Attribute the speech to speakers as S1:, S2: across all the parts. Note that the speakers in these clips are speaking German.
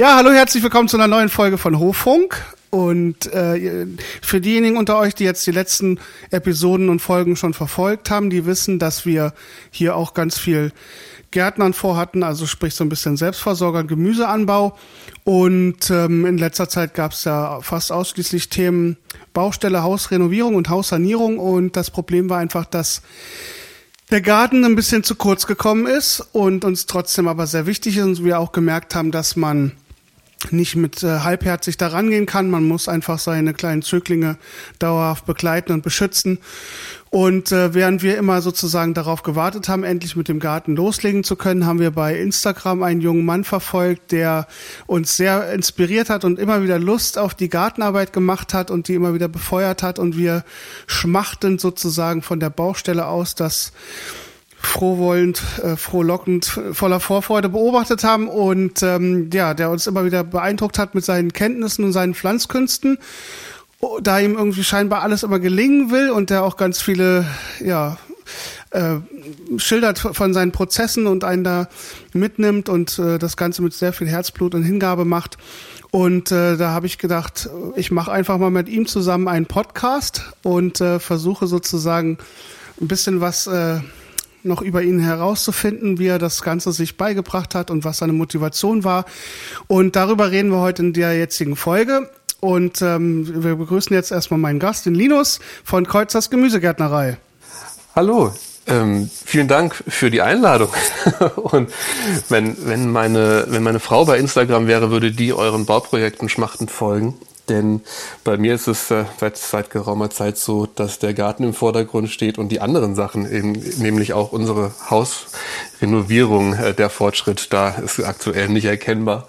S1: Ja, hallo, herzlich willkommen zu einer neuen Folge von Hoffunk. Und äh, für diejenigen unter euch, die jetzt die letzten Episoden und Folgen schon verfolgt haben, die wissen, dass wir hier auch ganz viel Gärtnern vorhatten, also sprich so ein bisschen Selbstversorger, Gemüseanbau. Und ähm, in letzter Zeit gab es ja fast ausschließlich Themen Baustelle, Hausrenovierung und Haussanierung. Und das Problem war einfach, dass der Garten ein bisschen zu kurz gekommen ist und uns trotzdem aber sehr wichtig ist und wir auch gemerkt haben, dass man nicht mit äh, halbherzig da rangehen kann. Man muss einfach seine kleinen Zöglinge dauerhaft begleiten und beschützen. Und äh, während wir immer sozusagen darauf gewartet haben, endlich mit dem Garten loslegen zu können, haben wir bei Instagram einen jungen Mann verfolgt, der uns sehr inspiriert hat und immer wieder Lust auf die Gartenarbeit gemacht hat und die immer wieder befeuert hat. Und wir schmachtend sozusagen von der Baustelle aus das frohwollend, äh, frohlockend, voller Vorfreude beobachtet haben und ähm, ja, der uns immer wieder beeindruckt hat mit seinen Kenntnissen und seinen Pflanzkünsten, da ihm irgendwie scheinbar alles immer gelingen will und der auch ganz viele, ja, äh, schildert von seinen Prozessen und einen da mitnimmt und äh, das Ganze mit sehr viel Herzblut und Hingabe macht. Und äh, da habe ich gedacht, ich mache einfach mal mit ihm zusammen einen Podcast und äh, versuche sozusagen ein bisschen was äh, noch über ihn herauszufinden, wie er das Ganze sich beigebracht hat und was seine Motivation war. Und darüber reden wir heute in der jetzigen Folge. Und ähm, wir begrüßen jetzt erstmal meinen Gast, den Linus von Kreuzers Gemüsegärtnerei.
S2: Hallo, ähm, vielen Dank für die Einladung. Und wenn, wenn, meine, wenn meine Frau bei Instagram wäre, würde die euren Bauprojekten schmachtend folgen. Denn bei mir ist es äh, seit, seit geraumer Zeit so, dass der Garten im Vordergrund steht und die anderen Sachen, eben, nämlich auch unsere Hausrenovierung, äh, der Fortschritt, da ist aktuell nicht erkennbar.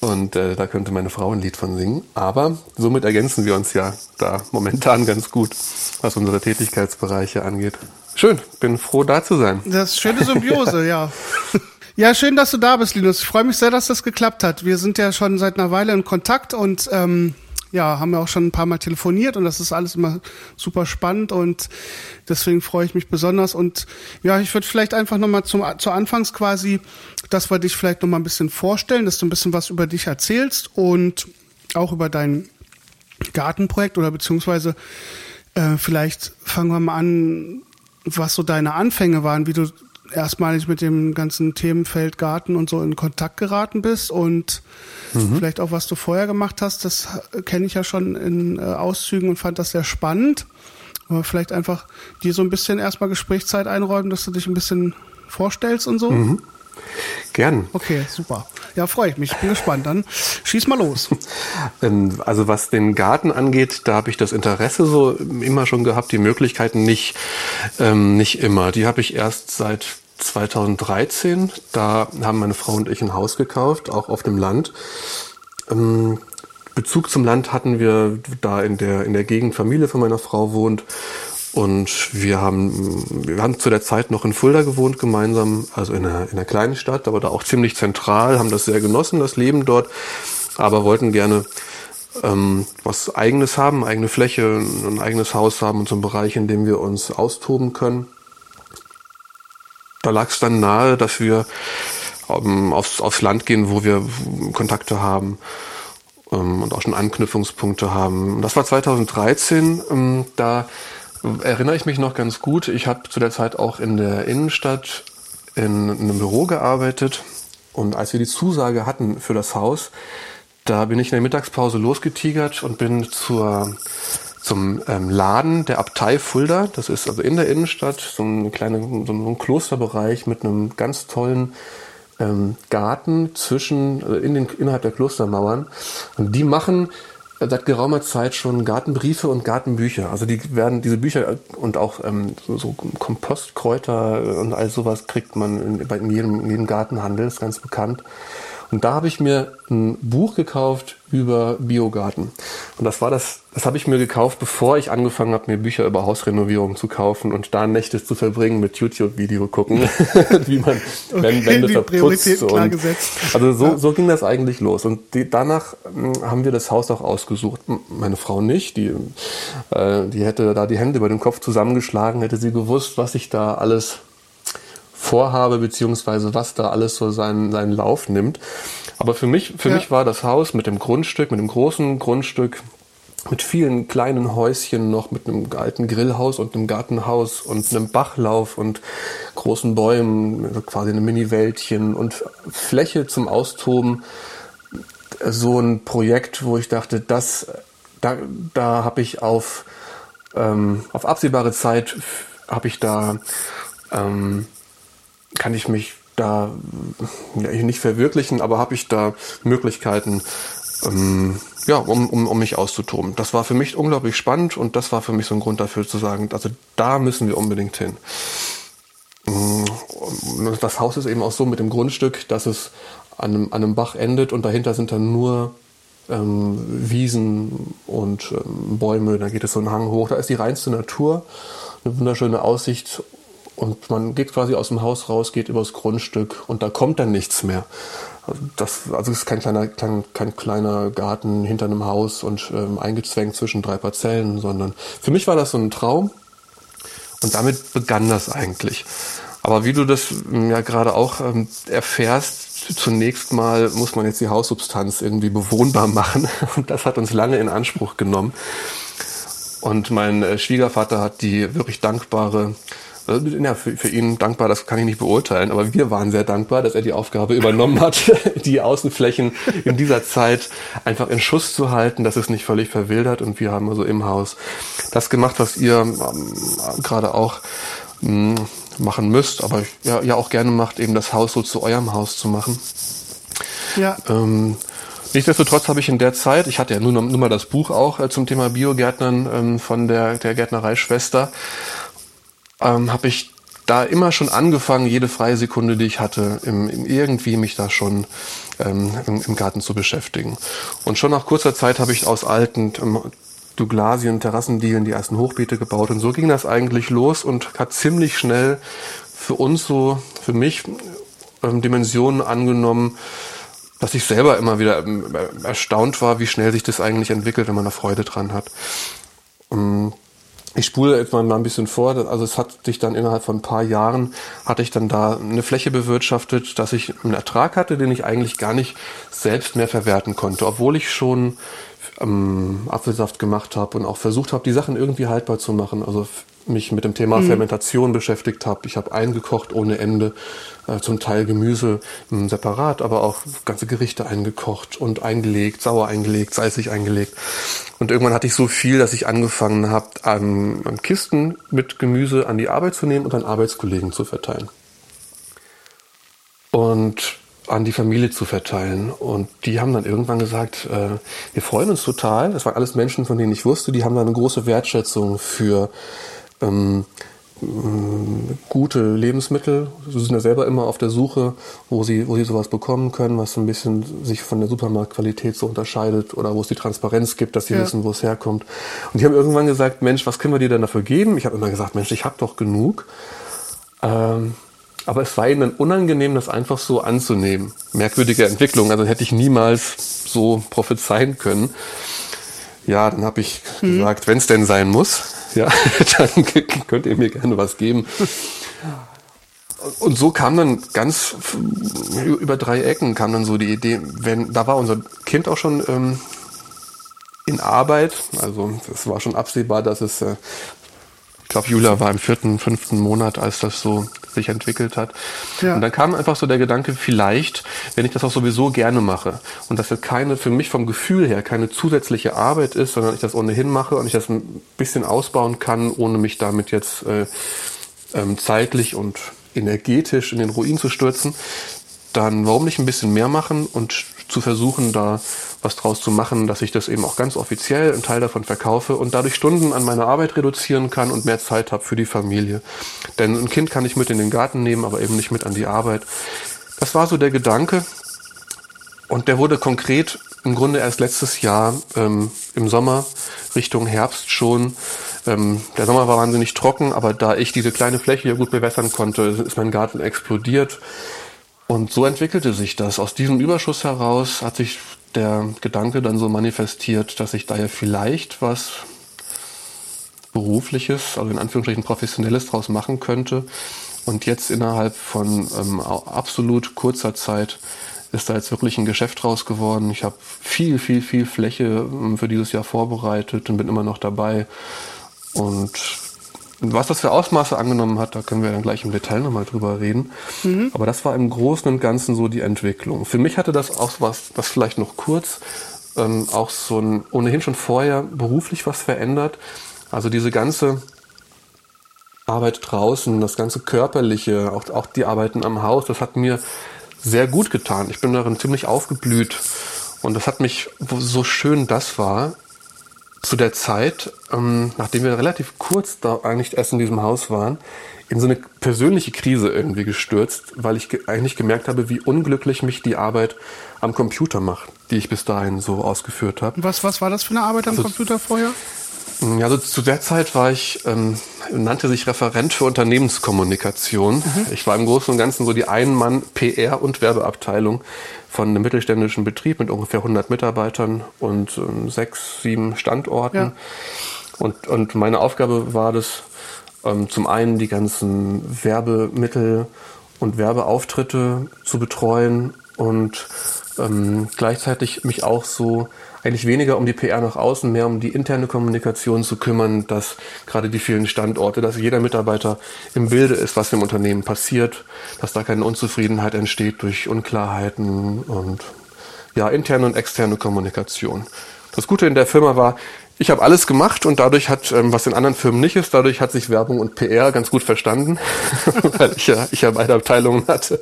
S2: Und äh, da könnte meine Frau ein Lied von singen. Aber somit ergänzen wir uns ja da momentan ganz gut, was unsere Tätigkeitsbereiche angeht. Schön, bin froh da zu sein.
S1: Das ist schöne Symbiose, ja. Ja, schön, dass du da bist, Linus. Ich freue mich sehr, dass das geklappt hat. Wir sind ja schon seit einer Weile in Kontakt und ähm, ja, haben ja auch schon ein paar Mal telefoniert und das ist alles immer super spannend und deswegen freue ich mich besonders. Und ja, ich würde vielleicht einfach nochmal zum zu Anfangs quasi, dass wir dich vielleicht nochmal ein bisschen vorstellen, dass du ein bisschen was über dich erzählst und auch über dein Gartenprojekt oder beziehungsweise äh, vielleicht fangen wir mal an, was so deine Anfänge waren, wie du erstmalig mit dem ganzen Themenfeld Garten und so in Kontakt geraten bist und mhm. vielleicht auch was du vorher gemacht hast, das kenne ich ja schon in äh, Auszügen und fand das sehr spannend. Aber vielleicht einfach dir so ein bisschen erstmal Gesprächszeit einräumen, dass du dich ein bisschen vorstellst und so. Mhm.
S2: Gern.
S1: Okay, super. Ja, freue ich mich. Bin gespannt. Dann schieß mal los.
S2: Ähm, also was den Garten angeht, da habe ich das Interesse so immer schon gehabt, die Möglichkeiten nicht, ähm, nicht immer. Die habe ich erst seit 2013. Da haben meine Frau und ich ein Haus gekauft, auch auf dem Land. Ähm, Bezug zum Land hatten wir da in der, in der Gegend Familie von meiner Frau wohnt. Und wir haben, wir haben zu der Zeit noch in Fulda gewohnt gemeinsam, also in einer, in einer kleinen Stadt, aber da auch ziemlich zentral, haben das sehr genossen, das Leben dort, aber wollten gerne ähm, was Eigenes haben, eigene Fläche, ein eigenes Haus haben und so einen Bereich, in dem wir uns austoben können. Da lag es dann nahe, dass wir ähm, aufs, aufs Land gehen, wo wir Kontakte haben ähm, und auch schon Anknüpfungspunkte haben. Das war 2013, ähm, da erinnere ich mich noch ganz gut. Ich habe zu der Zeit auch in der Innenstadt in einem Büro gearbeitet. Und als wir die Zusage hatten für das Haus, da bin ich in der Mittagspause losgetigert und bin zur, zum ähm, Laden der Abtei Fulda. Das ist also in der Innenstadt so ein kleiner so ein Klosterbereich mit einem ganz tollen ähm, Garten zwischen äh, in den, innerhalb der Klostermauern. Und die machen seit geraumer Zeit schon Gartenbriefe und Gartenbücher. Also die werden diese Bücher und auch ähm, so, so Kompostkräuter und all sowas kriegt man in, in, jedem, in jedem Gartenhandel, ist ganz bekannt. Und da habe ich mir ein Buch gekauft über Biogarten. Und das war das, das habe ich mir gekauft, bevor ich angefangen habe, mir Bücher über Hausrenovierung zu kaufen und da Nächte zu verbringen mit YouTube-Video gucken, wie man okay, wenn, Wände verputzt. Und, also so, so ging das eigentlich los. Und die, danach hm, haben wir das Haus auch ausgesucht. Meine Frau nicht, die, äh, die hätte da die Hände über den Kopf zusammengeschlagen, hätte sie gewusst, was ich da alles vorhabe, beziehungsweise was da alles so seinen, seinen Lauf nimmt. Aber für mich, für ja. mich war das Haus mit dem Grundstück, mit dem großen Grundstück, mit vielen kleinen Häuschen noch, mit einem alten Grillhaus und einem Gartenhaus und einem Bachlauf und großen Bäumen, quasi einem Mini-Wäldchen und Fläche zum Austoben. So ein Projekt, wo ich dachte, das, da, da habe ich auf, ähm, auf absehbare Zeit, habe ich da, ähm, kann ich mich da ja, nicht verwirklichen, aber habe ich da Möglichkeiten, ähm, ja, um, um, um mich auszutoben. Das war für mich unglaublich spannend und das war für mich so ein Grund dafür zu sagen, also da müssen wir unbedingt hin. Mm, das Haus ist eben auch so mit dem Grundstück, dass es an einem, an einem Bach endet und dahinter sind dann nur ähm, Wiesen und ähm, Bäume. Da geht es so einen Hang hoch. Da ist die reinste Natur, eine wunderschöne Aussicht und man geht quasi aus dem Haus raus, geht übers Grundstück und da kommt dann nichts mehr. Das, also es ist kein kleiner, kein, kein kleiner Garten hinter einem Haus und ähm, eingezwängt zwischen drei Parzellen, sondern für mich war das so ein Traum und damit begann das eigentlich. Aber wie du das ähm, ja gerade auch ähm, erfährst, zunächst mal muss man jetzt die Haussubstanz irgendwie bewohnbar machen und das hat uns lange in Anspruch genommen. Und mein äh, Schwiegervater hat die wirklich dankbare ja, für, für ihn dankbar, das kann ich nicht beurteilen, aber wir waren sehr dankbar, dass er die Aufgabe übernommen hat, die Außenflächen in dieser Zeit einfach in Schuss zu halten, dass es nicht völlig verwildert und wir haben also im Haus das gemacht, was ihr ähm, gerade auch mh, hm, machen müsst, aber ja, ja auch gerne macht, eben das Haus so zu eurem Haus zu machen. Ja. Ähm, Nichtsdestotrotz habe ich in der Zeit, ich hatte ja nur, nur mal das Buch auch äh, zum Thema Biogärtnern ähm, von der, der Gärtnerei-Schwester, ähm, habe ich da immer schon angefangen, jede freie Sekunde, die ich hatte, im, im irgendwie mich da schon ähm, im, im, Garten zu beschäftigen. Und schon nach kurzer Zeit habe ich aus alten ähm, Douglasien, Terrassendielen die ersten Hochbeete gebaut. Und so ging das eigentlich los und hat ziemlich schnell für uns so, für mich, ähm, Dimensionen angenommen, dass ich selber immer wieder ähm, erstaunt war, wie schnell sich das eigentlich entwickelt, wenn man da Freude dran hat. Ähm, ich spule jetzt mal ein bisschen vor. Also es hat sich dann innerhalb von ein paar Jahren, hatte ich dann da eine Fläche bewirtschaftet, dass ich einen Ertrag hatte, den ich eigentlich gar nicht selbst mehr verwerten konnte. Obwohl ich schon ähm, Apfelsaft gemacht habe und auch versucht habe, die Sachen irgendwie haltbar zu machen. Also mich mit dem Thema mhm. Fermentation beschäftigt habe. Ich habe eingekocht ohne Ende, äh, zum Teil Gemüse mh, hm, separat, aber auch ganze Gerichte eingekocht und eingelegt, sauer eingelegt, salzig eingelegt. Und irgendwann hatte ich so viel, dass ich angefangen habe, an, an Kisten mit Gemüse an die Arbeit zu nehmen und an Arbeitskollegen zu verteilen. Und an die Familie zu verteilen. Und die haben dann irgendwann gesagt, äh, wir freuen uns total. Das waren alles Menschen, von denen ich wusste, die haben da eine große Wertschätzung für ähm, gute Lebensmittel. Sie sind ja selber immer auf der Suche, wo sie, wo sie sowas bekommen können, was ein bisschen sich von der Supermarktqualität so unterscheidet oder wo es die Transparenz gibt, dass sie ja. wissen, wo es herkommt. Und die haben irgendwann gesagt, Mensch, was können wir dir denn dafür geben? Ich habe immer gesagt, Mensch, ich habe doch genug. Ähm, aber es war ihnen dann unangenehm, das einfach so anzunehmen. Merkwürdige Entwicklung, also hätte ich niemals so prophezeien können. Ja, dann habe ich mhm. gesagt, wenn es denn sein muss, ja, dann könnt ihr mir gerne was geben. Und so kam dann ganz über drei Ecken kam dann so die Idee, wenn da war unser Kind auch schon ähm, in Arbeit, also es war schon absehbar, dass es äh, ich glaube, Julia war im vierten, fünften Monat, als das so sich entwickelt hat. Ja. Und dann kam einfach so der Gedanke, vielleicht, wenn ich das auch sowieso gerne mache und das jetzt keine, für mich vom Gefühl her, keine zusätzliche Arbeit ist, sondern ich das ohnehin mache und ich das ein bisschen ausbauen kann, ohne mich damit jetzt äh, ähm, zeitlich und energetisch in den Ruin zu stürzen, dann warum nicht ein bisschen mehr machen und zu versuchen, da was draus zu machen, dass ich das eben auch ganz offiziell einen Teil davon verkaufe und dadurch Stunden an meiner Arbeit reduzieren kann und mehr Zeit habe für die Familie. Denn ein Kind kann ich mit in den Garten nehmen, aber eben nicht mit an die Arbeit. Das war so der Gedanke und der wurde konkret im Grunde erst letztes Jahr ähm, im Sommer Richtung Herbst schon. Ähm, der Sommer war wahnsinnig trocken, aber da ich diese kleine Fläche hier gut bewässern konnte, ist mein Garten explodiert. Und so entwickelte sich das. Aus diesem Überschuss heraus hat sich der Gedanke dann so manifestiert, dass ich da ja vielleicht was Berufliches, also in Anführungsstrichen Professionelles draus machen könnte. Und jetzt innerhalb von ähm, absolut kurzer Zeit ist da jetzt wirklich ein Geschäft draus geworden. Ich habe viel, viel, viel Fläche ähm, für dieses Jahr vorbereitet und bin immer noch dabei. Und was das für Ausmaße angenommen hat, da können wir dann gleich im Detail nochmal drüber reden. Mhm. Aber das war im Großen und Ganzen so die Entwicklung. Für mich hatte das auch was, das vielleicht noch kurz, ähm, auch so ein ohnehin schon vorher beruflich was verändert. Also diese ganze Arbeit draußen, das ganze körperliche, auch, auch die Arbeiten am Haus, das hat mir sehr gut getan. Ich bin darin ziemlich aufgeblüht. Und das hat mich, so schön das war, zu der Zeit, ähm, nachdem wir relativ kurz da eigentlich erst in diesem Haus waren, in so eine persönliche Krise irgendwie gestürzt, weil ich ge eigentlich gemerkt habe, wie unglücklich mich die Arbeit am Computer macht, die ich bis dahin so ausgeführt habe.
S1: Was, was war das für eine Arbeit am also, Computer vorher?
S2: Ja, also zu der Zeit war ich, ähm, nannte sich Referent für Unternehmenskommunikation. Mhm. Ich war im Großen und Ganzen so die Ein-Mann-PR- und Werbeabteilung von einem mittelständischen Betrieb mit ungefähr 100 Mitarbeitern und ähm, sechs, sieben Standorten. Ja. Und, und meine Aufgabe war das, ähm, zum einen die ganzen Werbemittel und Werbeauftritte zu betreuen und ähm, gleichzeitig mich auch so eigentlich weniger um die PR nach außen, mehr um die interne Kommunikation zu kümmern, dass gerade die vielen Standorte, dass jeder Mitarbeiter im Bilde ist, was im Unternehmen passiert, dass da keine Unzufriedenheit entsteht durch Unklarheiten und ja, interne und externe Kommunikation. Das Gute in der Firma war, ich habe alles gemacht und dadurch hat, ähm, was in anderen Firmen nicht ist, dadurch hat sich Werbung und PR ganz gut verstanden, weil ich ja, ich ja beide Abteilungen hatte.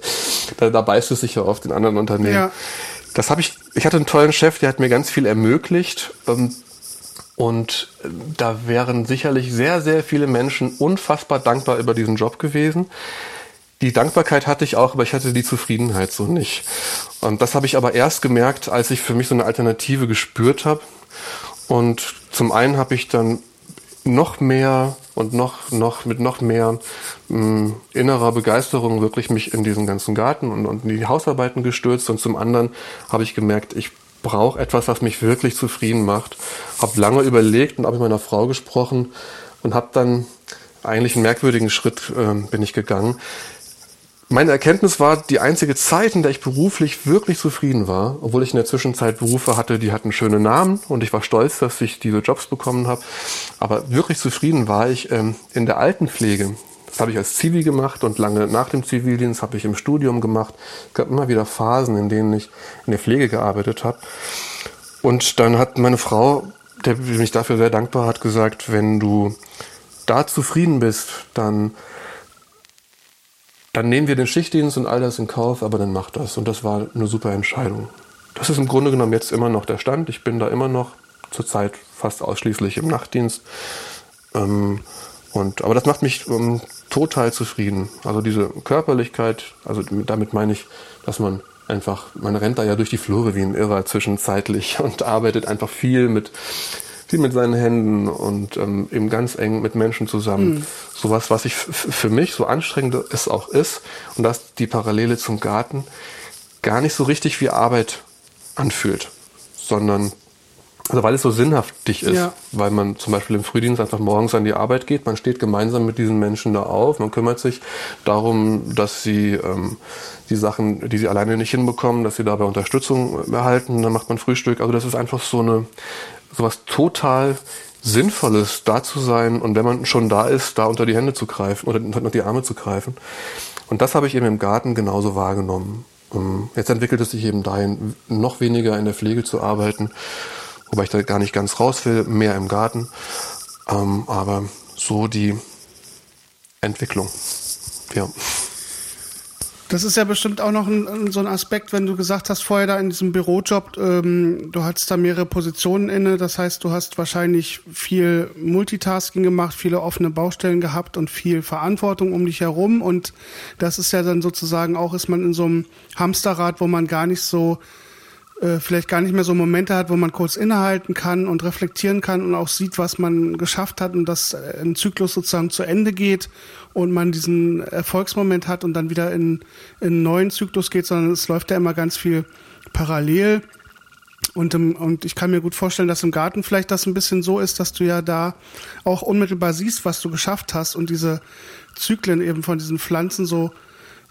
S2: Da, da beißt es sich ja oft in anderen Unternehmen. Ja. Das habe ich, ich hatte einen tollen Chef, der hat mir ganz viel ermöglicht. Ähm, und äh, da wären sicherlich sehr, sehr viele Menschen unfassbar dankbar über diesen Job gewesen. Die Dankbarkeit hatte ich auch, aber ich hatte die Zufriedenheit so nicht. Und das habe ich aber erst gemerkt, als ich für mich so eine Alternative gespürt habe. Und zum einen habe ich dann noch mehr und noch, noch mit noch mehr mh, mm, innerer Begeisterung wirklich mich in diesen ganzen Garten und, und in die Hausarbeiten gestürzt und zum anderen habe ich gemerkt, ich brauche etwas, was mich wirklich zufrieden macht. Habe lange überlegt und habe mit meiner Frau gesprochen und habe dann eigentlich einen merkwürdigen Schritt äh, bin ich gegangen meine Erkenntnis war, die einzige Zeit, in der ich beruflich wirklich zufrieden war, obwohl ich in der Zwischenzeit Berufe hatte, die hatten schöne Namen und ich war stolz, dass ich diese Jobs bekommen habe, aber wirklich zufrieden war ich ähm, in der Altenpflege. Das habe ich als Zivi gemacht und lange nach dem Zivildienst habe ich im Studium gemacht. Es gab immer wieder Phasen, in denen ich in der Pflege gearbeitet habe. Und dann hat meine Frau, der mich dafür sehr dankbar hat, gesagt, wenn du da zufrieden bist, dann dann nehmen wir den Schichtdienst und all das in Kauf, aber dann macht das. Und das war eine super Entscheidung. Das ist im Grunde genommen jetzt immer noch der Stand. Ich bin da immer noch zurzeit fast ausschließlich im Nachtdienst. Ähm, und, aber das macht mich ähm, total zufrieden. Also diese Körperlichkeit, also damit meine ich, dass man einfach, man rennt da ja durch die Flure wie ein Irrer zwischenzeitlich und arbeitet einfach viel mit viel mit seinen Händen und ähm, eben ganz eng mit Menschen zusammen. Mhm. Sowas, was ich für mich so anstrengend es auch ist und dass die Parallele zum Garten gar nicht so richtig wie Arbeit anfühlt, sondern also weil es so sinnhaftig ist, ja. weil man zum Beispiel im Frühdienst einfach morgens an die Arbeit geht, man steht gemeinsam mit diesen Menschen da auf, man kümmert sich darum, dass sie ähm, die Sachen, die sie alleine nicht hinbekommen, dass sie dabei Unterstützung erhalten, dann macht man Frühstück. Also das ist einfach so eine sowas total Sinnvolles, da zu sein und wenn man schon da ist, da unter die Hände zu greifen oder unter die Arme zu greifen. Und das habe ich eben im Garten genauso wahrgenommen. Ähm, jetzt entwickelt es sich eben dahin, noch weniger in der Pflege zu arbeiten, wobei ich da gar nicht ganz raus will, mehr im Garten. Ähm, aber so die Entwicklung. Ja.
S1: Das ist ja bestimmt auch noch ein, so ein Aspekt, wenn du gesagt hast, vorher da in diesem Bürojob, ähm, du hattest da mehrere Positionen inne. Das heißt, du hast wahrscheinlich viel Multitasking gemacht, viele offene Baustellen gehabt und viel Verantwortung um dich herum. Und das ist ja dann sozusagen auch, ist man in so einem Hamsterrad, wo man gar nicht so äh, vielleicht gar nicht mehr so Momente hat, wo man kurz innehalten kann und reflektieren kann und auch sieht, was man geschafft hat und dass ein Zyklus sozusagen zu Ende geht und man diesen Erfolgsmoment hat und dann wieder in, in einen neuen Zyklus geht, sondern es läuft ja immer ganz viel parallel. Und, und ich kann mir gut vorstellen, dass im Garten vielleicht das ein bisschen so ist, dass du ja da auch unmittelbar siehst, was du geschafft hast und diese Zyklen eben von diesen Pflanzen so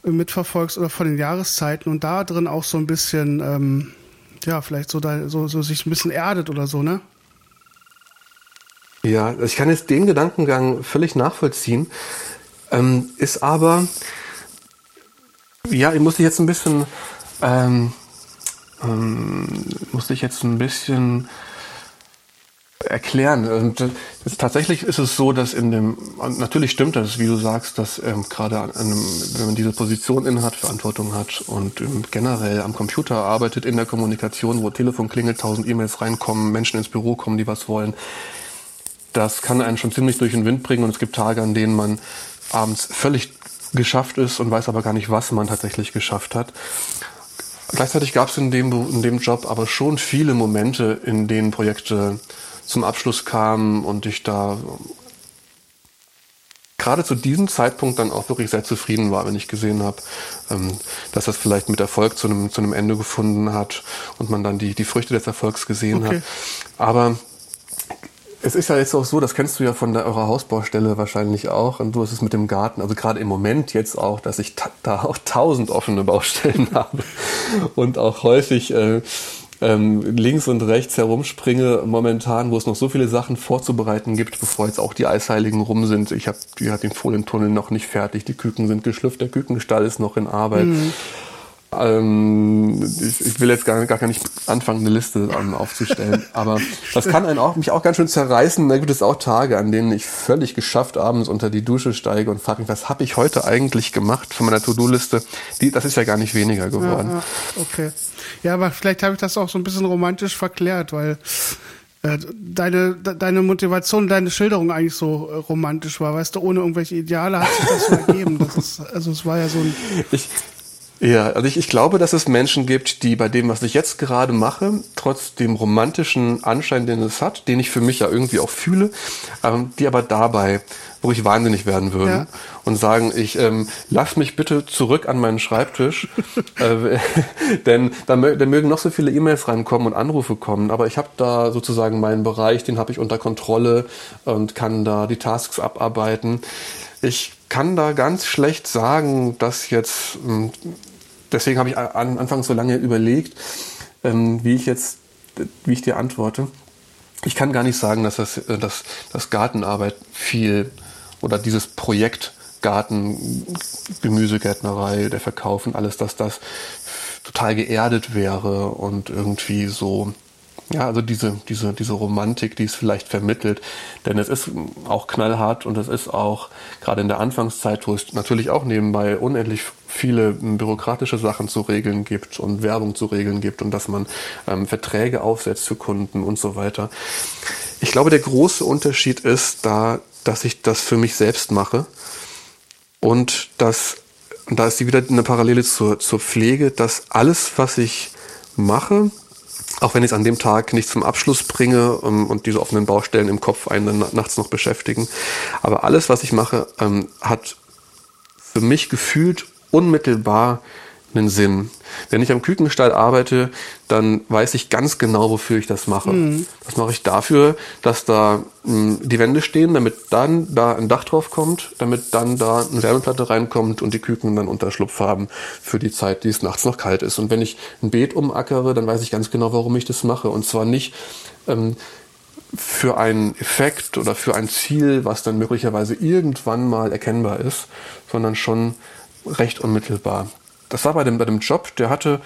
S1: mitverfolgst oder von den Jahreszeiten und da drin auch so ein bisschen, ähm, ja, vielleicht so, da, so, so sich ein bisschen erdet oder so, ne?
S2: Ja, ich kann jetzt den Gedankengang völlig nachvollziehen, ähm, ist aber, ja, ich musste jetzt ein bisschen, ähm, ähm, musste ich jetzt ein bisschen erklären. Und das, tatsächlich ist es so, dass in dem, natürlich stimmt das, wie du sagst, dass ähm, gerade wenn man diese Position innehat, Verantwortung hat und ähm, generell am Computer arbeitet, in der Kommunikation, wo Telefon klingelt, tausend E-Mails reinkommen, Menschen ins Büro kommen, die was wollen, das kann einen schon ziemlich durch den Wind bringen und es gibt Tage, an denen man abends völlig geschafft ist und weiß aber gar nicht, was man tatsächlich geschafft hat. Gleichzeitig gab es in dem, in dem Job aber schon viele Momente, in denen Projekte zum Abschluss kamen und ich da gerade zu diesem Zeitpunkt dann auch wirklich sehr zufrieden war, wenn ich gesehen habe, ähm, dass das vielleicht mit Erfolg zu einem, zu einem Ende gefunden hat und man dann die, die Früchte des Erfolgs gesehen okay. hat. Aber es ist ja jetzt auch so, das kennst du ja von der, eurer Hausbaustelle wahrscheinlich auch, und du hast es mit dem Garten, also gerade im Moment jetzt auch, dass ich da auch tausend offene Baustellen habe und auch häufig äh, ähm, links und rechts herumspringe momentan, wo es noch so viele Sachen vorzubereiten gibt, bevor jetzt auch die Eisheiligen rum sind. Ich habe hat den Folientunnel noch nicht fertig, die Küken sind geschlüpft, der Kükenstall ist noch in Arbeit. Mhm. Ähm, ich, ich, will jetzt gar, gar nicht anfangen, eine Liste um, aufzustellen, aber das kann einen auch, mich auch ganz schön zerreißen. Da gibt es auch Tage, an denen ich völlig geschafft abends unter die Dusche steige und frage mich, was habe ich heute eigentlich gemacht von meiner To-Do-Liste? Das ist ja gar nicht weniger geworden. Ja,
S1: okay. Ja, aber vielleicht habe ich das auch so ein bisschen romantisch verklärt, weil äh, deine, deine Motivation, deine Schilderung eigentlich so äh, romantisch war, weißt du, ohne irgendwelche Ideale hat sich das so ergeben. Das ist, also es war ja so ein.
S2: Ich, ja, also ich, ich glaube, dass es Menschen gibt, die bei dem, was ich jetzt gerade mache, trotz dem romantischen Anschein, den es hat, den ich für mich ja irgendwie auch fühle, ähm, die aber dabei wirklich wahnsinnig werden würden ja. und sagen, ich ähm, lass mich bitte zurück an meinen Schreibtisch, äh, denn da, da mögen noch so viele E-Mails reinkommen und Anrufe kommen, aber ich habe da sozusagen meinen Bereich, den habe ich unter Kontrolle und kann da die Tasks abarbeiten. Ich kann da ganz schlecht sagen, dass jetzt hm, deswegen habe ich an, anfangs so lange überlegt, ähm, wie ich jetzt, wie ich dir antworte. Ich kann gar nicht sagen, dass das, äh, dass, dass Gartenarbeit viel oder dieses Projekt Garten, Gemüsegärtnerei, der Verkauf und alles, dass das total geerdet wäre und irgendwie so ja, also diese, diese, diese Romantik, die es vielleicht vermittelt. Denn es ist auch knallhart und es ist auch gerade in der Anfangszeit, wo es natürlich auch nebenbei unendlich viele bürokratische Sachen zu regeln gibt und Werbung zu regeln gibt und dass man ähm, Verträge aufsetzt für Kunden und so weiter. Ich glaube, der große Unterschied ist da, dass ich das für mich selbst mache und dass, da ist wieder eine Parallele zur, zur Pflege, dass alles, was ich mache, auch wenn ich es an dem Tag nicht zum Abschluss bringe um, ähm, und diese offenen Baustellen im Kopf einen nachts noch beschäftigen. Aber alles, was ich mache, ähm, hat für mich gefühlt unmittelbar einen Sinn. Wenn ich am Kükenstall arbeite, dann weiß ich ganz genau, wofür ich das mache. Mhm. Das mache ich dafür, dass da mh, hm, die Wände stehen, damit dann da ein Dach drauf kommt, damit dann da eine Wärmeplatte reinkommt und die Küken dann Unterschlupf haben für die Zeit, die es nachts noch kalt ist. Und wenn ich ein Beet umackere, dann weiß ich ganz genau, warum ich das mache. Und zwar nicht ähm, für einen Effekt oder für ein Ziel, was dann möglicherweise irgendwann mal erkennbar ist, sondern schon recht unmittelbar das war bei dem, bei dem Job, der hatte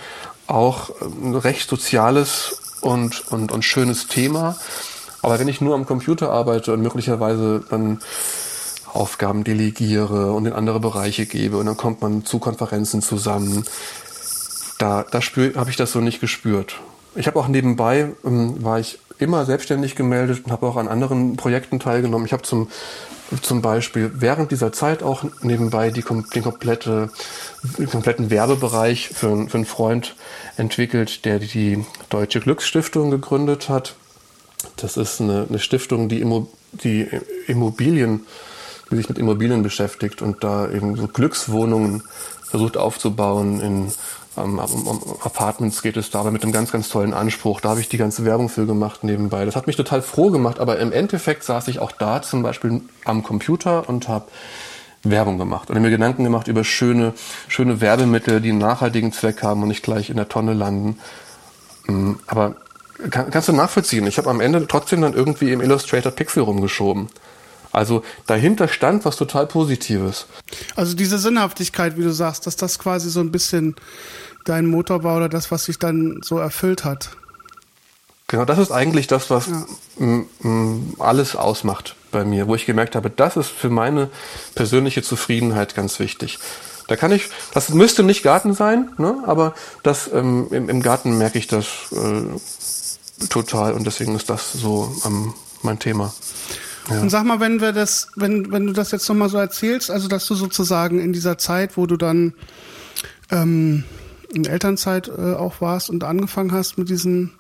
S2: auch ein recht soziales und, und, und schönes Thema. Aber wenn ich nur am Computer arbeite und möglicherweise dann Aufgaben delegiere und in andere Bereiche gebe und dann kommt man zu Konferenzen zusammen, da, da habe ich das so nicht gespürt. Ich habe auch nebenbei, ähm, war ich immer selbstständig gemeldet und habe auch an anderen Projekten teilgenommen. Ich habe zum zum Beispiel während dieser Zeit auch nebenbei die, den, komplette, den kompletten Werbebereich für, für einen Freund entwickelt, der die Deutsche Glücksstiftung gegründet hat. Das ist eine, eine Stiftung, die, Immo, die Immobilien, die sich mit Immobilien beschäftigt und da eben so Glückswohnungen versucht aufzubauen in um, um Apartments geht es dabei mit einem ganz, ganz tollen Anspruch. Da habe ich die ganze Werbung für gemacht nebenbei. Das hat mich total froh gemacht, aber im Endeffekt saß ich auch da zum Beispiel am Computer und habe Werbung gemacht und mir Gedanken gemacht über schöne, schöne Werbemittel, die einen nachhaltigen Zweck haben und nicht gleich in der Tonne landen. Mm, aber kann, kannst du nachvollziehen? Ich habe am Ende trotzdem dann irgendwie im Illustrator Pixel rumgeschoben. Also dahinter stand was total Positives.
S1: Also diese Sinnhaftigkeit, wie du sagst, dass das quasi so ein bisschen dein Motor war oder das, was sich dann so erfüllt hat.
S2: Genau, das ist eigentlich das, was ja. alles ausmacht bei mir, wo ich gemerkt habe, das ist für meine persönliche Zufriedenheit ganz wichtig. Da kann ich, das müsste nicht Garten sein, ne? aber das ähm, im, im, Garten merke ich das äh, total und deswegen ist das so ähm, mein Thema.
S1: Ja. Und sag mal, wenn wir das, wenn, wenn du das jetzt nochmal so erzählst, also dass du sozusagen in dieser Zeit, wo du dann ähm, in Elternzeit äh, auch warst und angefangen hast mit diesen,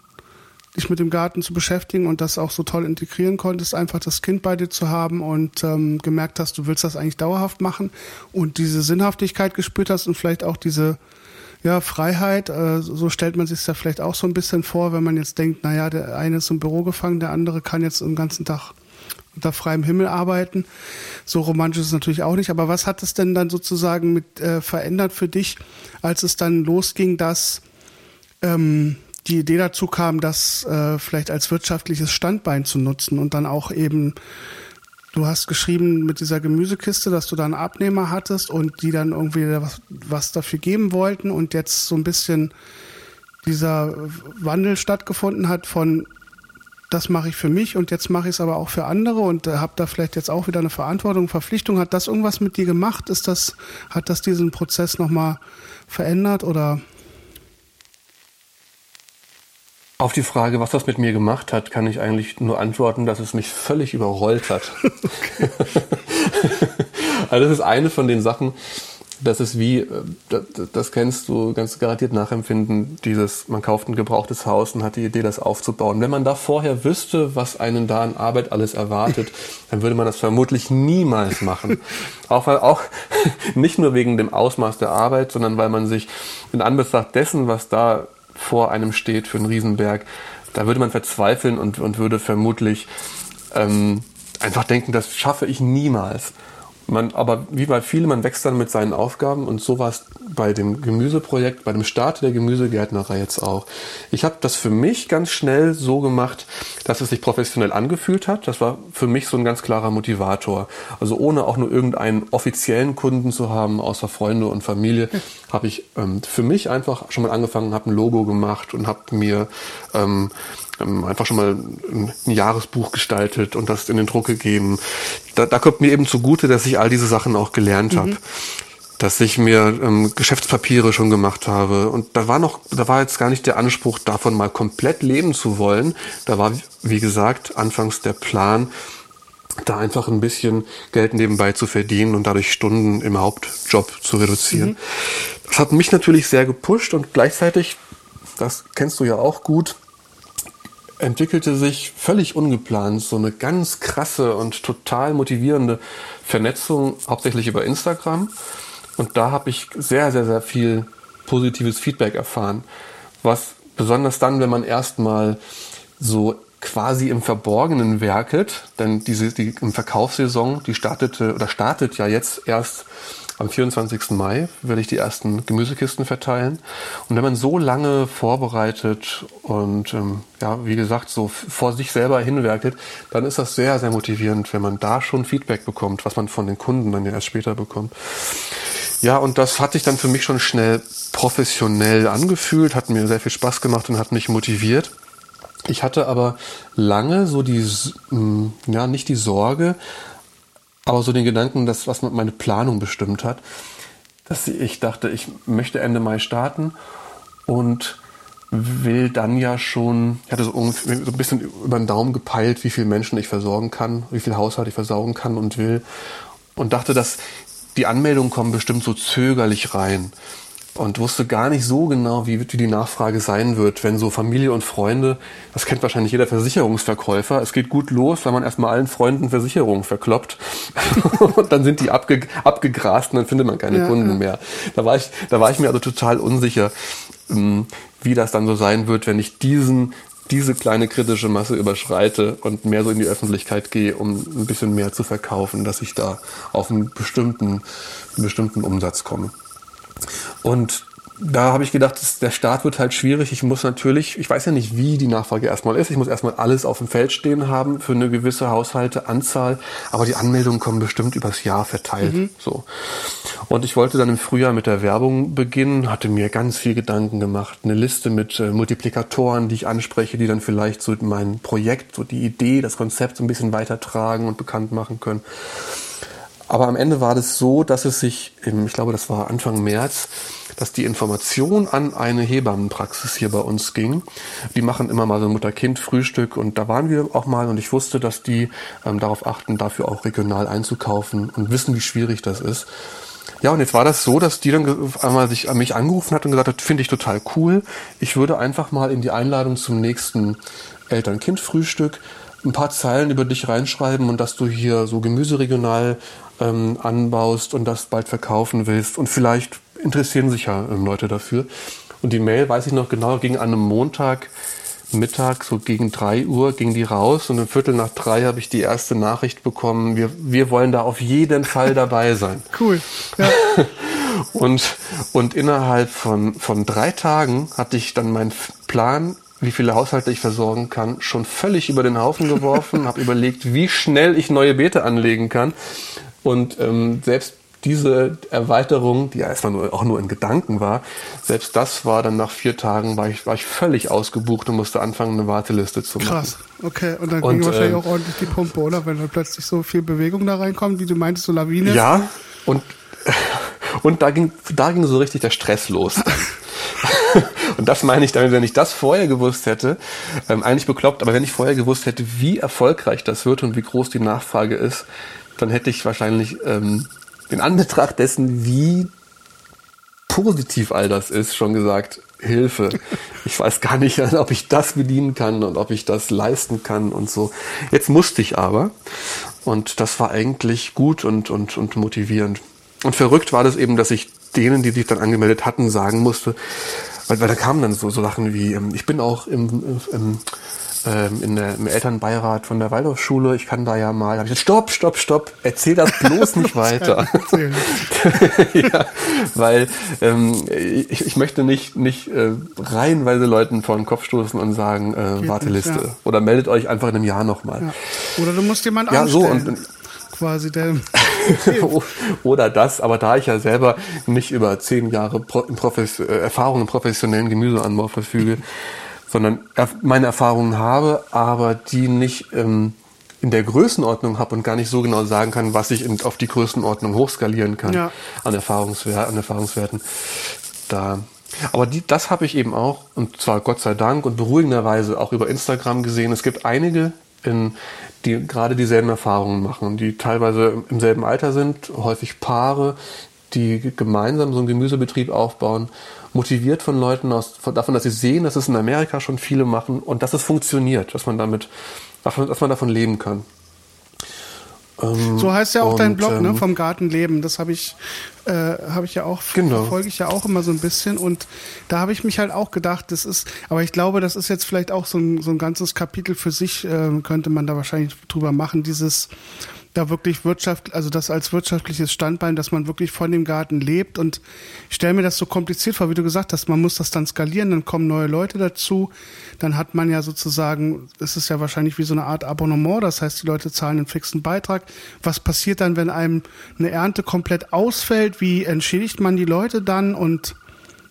S1: dich mit dem Garten zu beschäftigen und das auch so toll integrieren konntest, einfach das Kind bei dir zu haben und ähm, gemerkt hast, du willst das eigentlich dauerhaft machen und diese Sinnhaftigkeit gespürt hast und vielleicht auch diese ja, Freiheit, äh, so stellt man sich ja vielleicht auch so ein bisschen vor, wenn man jetzt denkt, naja, der eine ist im Büro gefangen, der andere kann jetzt den ganzen Tag unter freiem Himmel arbeiten. So romantisch ist es natürlich auch nicht. Aber was hat es denn dann sozusagen mit äh, verändert für dich, als es dann losging, dass ähm, die Idee dazu kam, das äh, vielleicht als wirtschaftliches Standbein zu nutzen und dann auch eben Du hast geschrieben mit dieser Gemüsekiste, dass du da einen Abnehmer hattest und die dann irgendwie was, was dafür geben wollten und jetzt so ein bisschen dieser Wandel stattgefunden hat von das mache ich für mich und jetzt mache ich es aber auch für andere und äh, habe da vielleicht jetzt auch wieder eine Verantwortung, Verpflichtung. Hat das irgendwas mit dir gemacht? Ist das, hat das diesen Prozess nochmal verändert oder?
S2: Auf die Frage, was das mit mir gemacht hat, kann ich eigentlich nur antworten, dass es mich völlig überrollt hat. also das ist eine von den Sachen, das ist wie, äh, das kennst du ganz garantiert nachempfinden, dieses, man kauft ein gebrauchtes Haus und hat die Idee, das aufzubauen. Wenn man da vorher wüsste, was einen da an Arbeit alles erwartet, dann würde man das vermutlich niemals machen. Auch weil auch nicht nur wegen dem Ausmaß der Arbeit, sondern weil man sich in Anbetracht dessen, was da vor einem steht für einen Riesenberg, da würde man verzweifeln und, und würde vermutlich ähm, einfach denken, das schaffe ich niemals. Man, aber wie bei vielen, man wächst dann mit seinen Aufgaben und so war es bei dem Gemüseprojekt, bei dem Start der Gemüsegärtnerei jetzt auch. Ich habe das für mich ganz schnell so gemacht, dass es sich professionell angefühlt hat. Das war für mich so ein ganz klarer Motivator. Also ohne auch nur irgendeinen offiziellen Kunden zu haben, außer Freunde und Familie, habe ich ähm, für mich einfach schon mal angefangen, habe ein Logo gemacht und habe mir ähm, ähm, einfach schon mal ein, ein, Jahresbuch gestaltet und das in den Druck gegeben. Da, da kommt mir eben zugute, dass ich all diese Sachen auch gelernt mhm. habe dass ich mir ähm, Geschäftspapiere schon gemacht habe und da war noch, da war jetzt gar nicht der Anspruch davon mal komplett leben zu wollen. Da war, wie gesagt, anfangs der Plan, da einfach ein bisschen Geld nebenbei zu verdienen und dadurch Stunden im Hauptjob zu reduzieren. Mhm. Das hat mich natürlich sehr gepusht und gleichzeitig, das kennst du ja auch gut, entwickelte sich völlig ungeplant so eine ganz krasse und total motivierende Vernetzung, hauptsächlich über Instagram. Und da habe ich sehr, sehr, sehr viel positives Feedback erfahren. Was besonders dann, wenn man erstmal so quasi im Verborgenen werkelt, denn diese die im Verkaufssaison, die startete oder startet ja jetzt erst am 24. Mai werde ich die ersten Gemüsekisten verteilen. Und wenn man so lange vorbereitet und ähm, ja, wie gesagt, so vor sich selber hinwerkelt, dann ist das sehr, sehr motivierend, wenn man da schon Feedback bekommt, was man von den Kunden dann ja erst später bekommt. Ja, und das hat sich dann für mich schon schnell professionell angefühlt, hat mir sehr viel Spaß gemacht und hat mich motiviert. Ich hatte aber lange so die, ja, nicht die Sorge, aber so den Gedanken, dass was meine Planung bestimmt hat, dass ich dachte, ich möchte Ende Mai starten und will dann ja schon, ich hatte so ein bisschen über den Daumen gepeilt, wie viele Menschen ich versorgen kann, wie viel Haushalt ich versorgen kann und will und dachte, dass die Anmeldungen kommen bestimmt so zögerlich rein. Und wusste gar nicht so genau, wie, wie die Nachfrage sein wird, wenn so Familie und Freunde, das kennt wahrscheinlich jeder Versicherungsverkäufer, es geht gut los, wenn man erstmal allen Freunden Versicherungen verkloppt und dann sind die abge, abgegrast und dann findet man keine ja, Kunden ja. mehr. Da war ich, da war ich mir also total unsicher, ähm, wie das dann so sein wird, wenn ich diesen diese kleine kritische Masse überschreite und mehr so in die Öffentlichkeit gehe, um ein bisschen mehr zu verkaufen, dass ich da auf einen bestimmten, einen bestimmten Umsatz komme. Und da habe ich gedacht, der Start wird halt schwierig. Ich muss natürlich, ich weiß ja nicht, wie die Nachfrage erstmal ist. Ich muss erstmal alles auf dem Feld stehen haben für eine gewisse Haushalteanzahl. Aber die Anmeldungen kommen bestimmt übers Jahr verteilt. Mhm. So. Und ich wollte dann im Frühjahr mit der Werbung beginnen, hatte mir ganz viel Gedanken gemacht. Eine Liste mit äh, Multiplikatoren, die ich anspreche, die dann vielleicht so mein Projekt, so die Idee, das Konzept so ein bisschen weitertragen und bekannt machen können. Aber am Ende war das so, dass es sich, im, ich glaube, das war Anfang März, dass die Information an eine Hebammenpraxis hier bei uns ging. Die machen immer mal so Mutter-Kind-Frühstück und da waren wir auch mal und ich wusste, dass die ähm, darauf achten, dafür auch regional einzukaufen und wissen, wie schwierig das ist. Ja, und jetzt war das so, dass die dann einmal sich an mich angerufen hat und gesagt hat, finde ich total cool. Ich würde einfach mal in die Einladung zum nächsten Eltern-Kind-Frühstück ein paar Zeilen über dich reinschreiben und dass du hier so Gemüse regional ähm, anbaust und das bald verkaufen willst. Und vielleicht interessieren sich ja ähm, Leute dafür. Und die Mail, weiß ich noch genau, ging an einem Montag Mittag, so gegen drei Uhr, ging die raus und um Viertel nach drei habe ich die erste Nachricht bekommen, wir, wir wollen da auf jeden Fall dabei sein.
S1: Cool. Ja.
S2: und, und innerhalb von, von drei Tagen hatte ich dann meinen Plan wie viele Haushalte ich versorgen kann, schon völlig über den Haufen geworfen, habe überlegt, wie schnell ich neue Beete anlegen kann. Und ähm, selbst diese Erweiterung, die ja erstmal nur, auch nur in Gedanken war, selbst das war dann nach vier Tagen, war ich, war ich völlig ausgebucht und musste anfangen, eine Warteliste zu machen. Krass,
S1: okay. Und dann ging wahrscheinlich äh, auch ordentlich die Pumpe, oder? Wenn dann plötzlich so viel Bewegung da reinkommt, wie du meintest, so Lawine.
S2: Ja, und, und da ging, da ging so richtig der Stress los. Und das meine ich damit, wenn ich das vorher gewusst hätte, ähm, eigentlich bekloppt, aber wenn ich vorher gewusst hätte, wie erfolgreich das wird und wie groß die Nachfrage ist, dann hätte ich wahrscheinlich ähm, in Anbetracht dessen, wie positiv all das ist, schon gesagt, Hilfe. Ich weiß gar nicht, ob ich das bedienen kann und ob ich das leisten kann und so. Jetzt musste ich aber. Und das war eigentlich gut und, und, und motivierend. Und verrückt war das eben, dass ich denen, die sich dann angemeldet hatten, sagen musste, weil, weil da kamen dann so, so Sachen wie, ähm, ich bin auch im, im, ähm, in der, im Elternbeirat von der Waldorfschule, ich kann da ja mal, hab ich gesagt, stopp, stopp, stopp, erzähl das bloß nicht weiter. ja, weil ähm, ich, ich möchte nicht, nicht äh, reihenweise Leuten vor den Kopf stoßen und sagen, äh, Warteliste. Nicht, ja. Oder meldet euch einfach in einem Jahr nochmal.
S1: Ja. Oder du musst jemanden ja, anstellen. So, und, quasi der.
S2: Oder das, aber da ich ja selber nicht über zehn Jahre Pro Profes äh, Erfahrung im professionellen Gemüseanbau verfüge, sondern meine Erfahrungen habe, aber die nicht ähm, in der Größenordnung habe und gar nicht so genau sagen kann, was ich in, auf die Größenordnung hochskalieren kann ja. an, Erfahrungswer an Erfahrungswerten. Da aber die, das habe ich eben auch, und zwar Gott sei Dank und beruhigenderweise auch über Instagram gesehen. Es gibt einige in, die gerade dieselben Erfahrungen machen, die teilweise im selben Alter sind, häufig Paare, die gemeinsam so einen Gemüsebetrieb aufbauen, motiviert von Leuten aus, von, davon, dass sie sehen, dass es in Amerika schon viele machen und dass es funktioniert, dass man damit, dass man davon leben kann.
S1: Ähm, so heißt ja auch und, dein Blog, ne? ähm, ne? Vom Gartenleben. Das habe ich, äh, habe ich ja auch, genau. verfolge ich ja auch immer so ein bisschen. Und da habe ich mich halt auch gedacht, das ist, aber ich glaube, das ist jetzt vielleicht auch so ein, so ein ganzes Kapitel für sich, äh, könnte man da wahrscheinlich drüber machen, dieses da wirklich Wirtschaft, also das als wirtschaftliches Standbein, dass man wirklich von dem Garten lebt. Und ich stelle mir das so kompliziert vor, wie du gesagt hast, man muss das dann skalieren, dann kommen neue Leute dazu. Dann hat man ja sozusagen, es ist ja wahrscheinlich wie so eine Art Abonnement, das heißt, die Leute zahlen einen fixen Beitrag. Was passiert dann, wenn einem eine Ernte komplett ausfällt? Wie entschädigt man die Leute dann? Und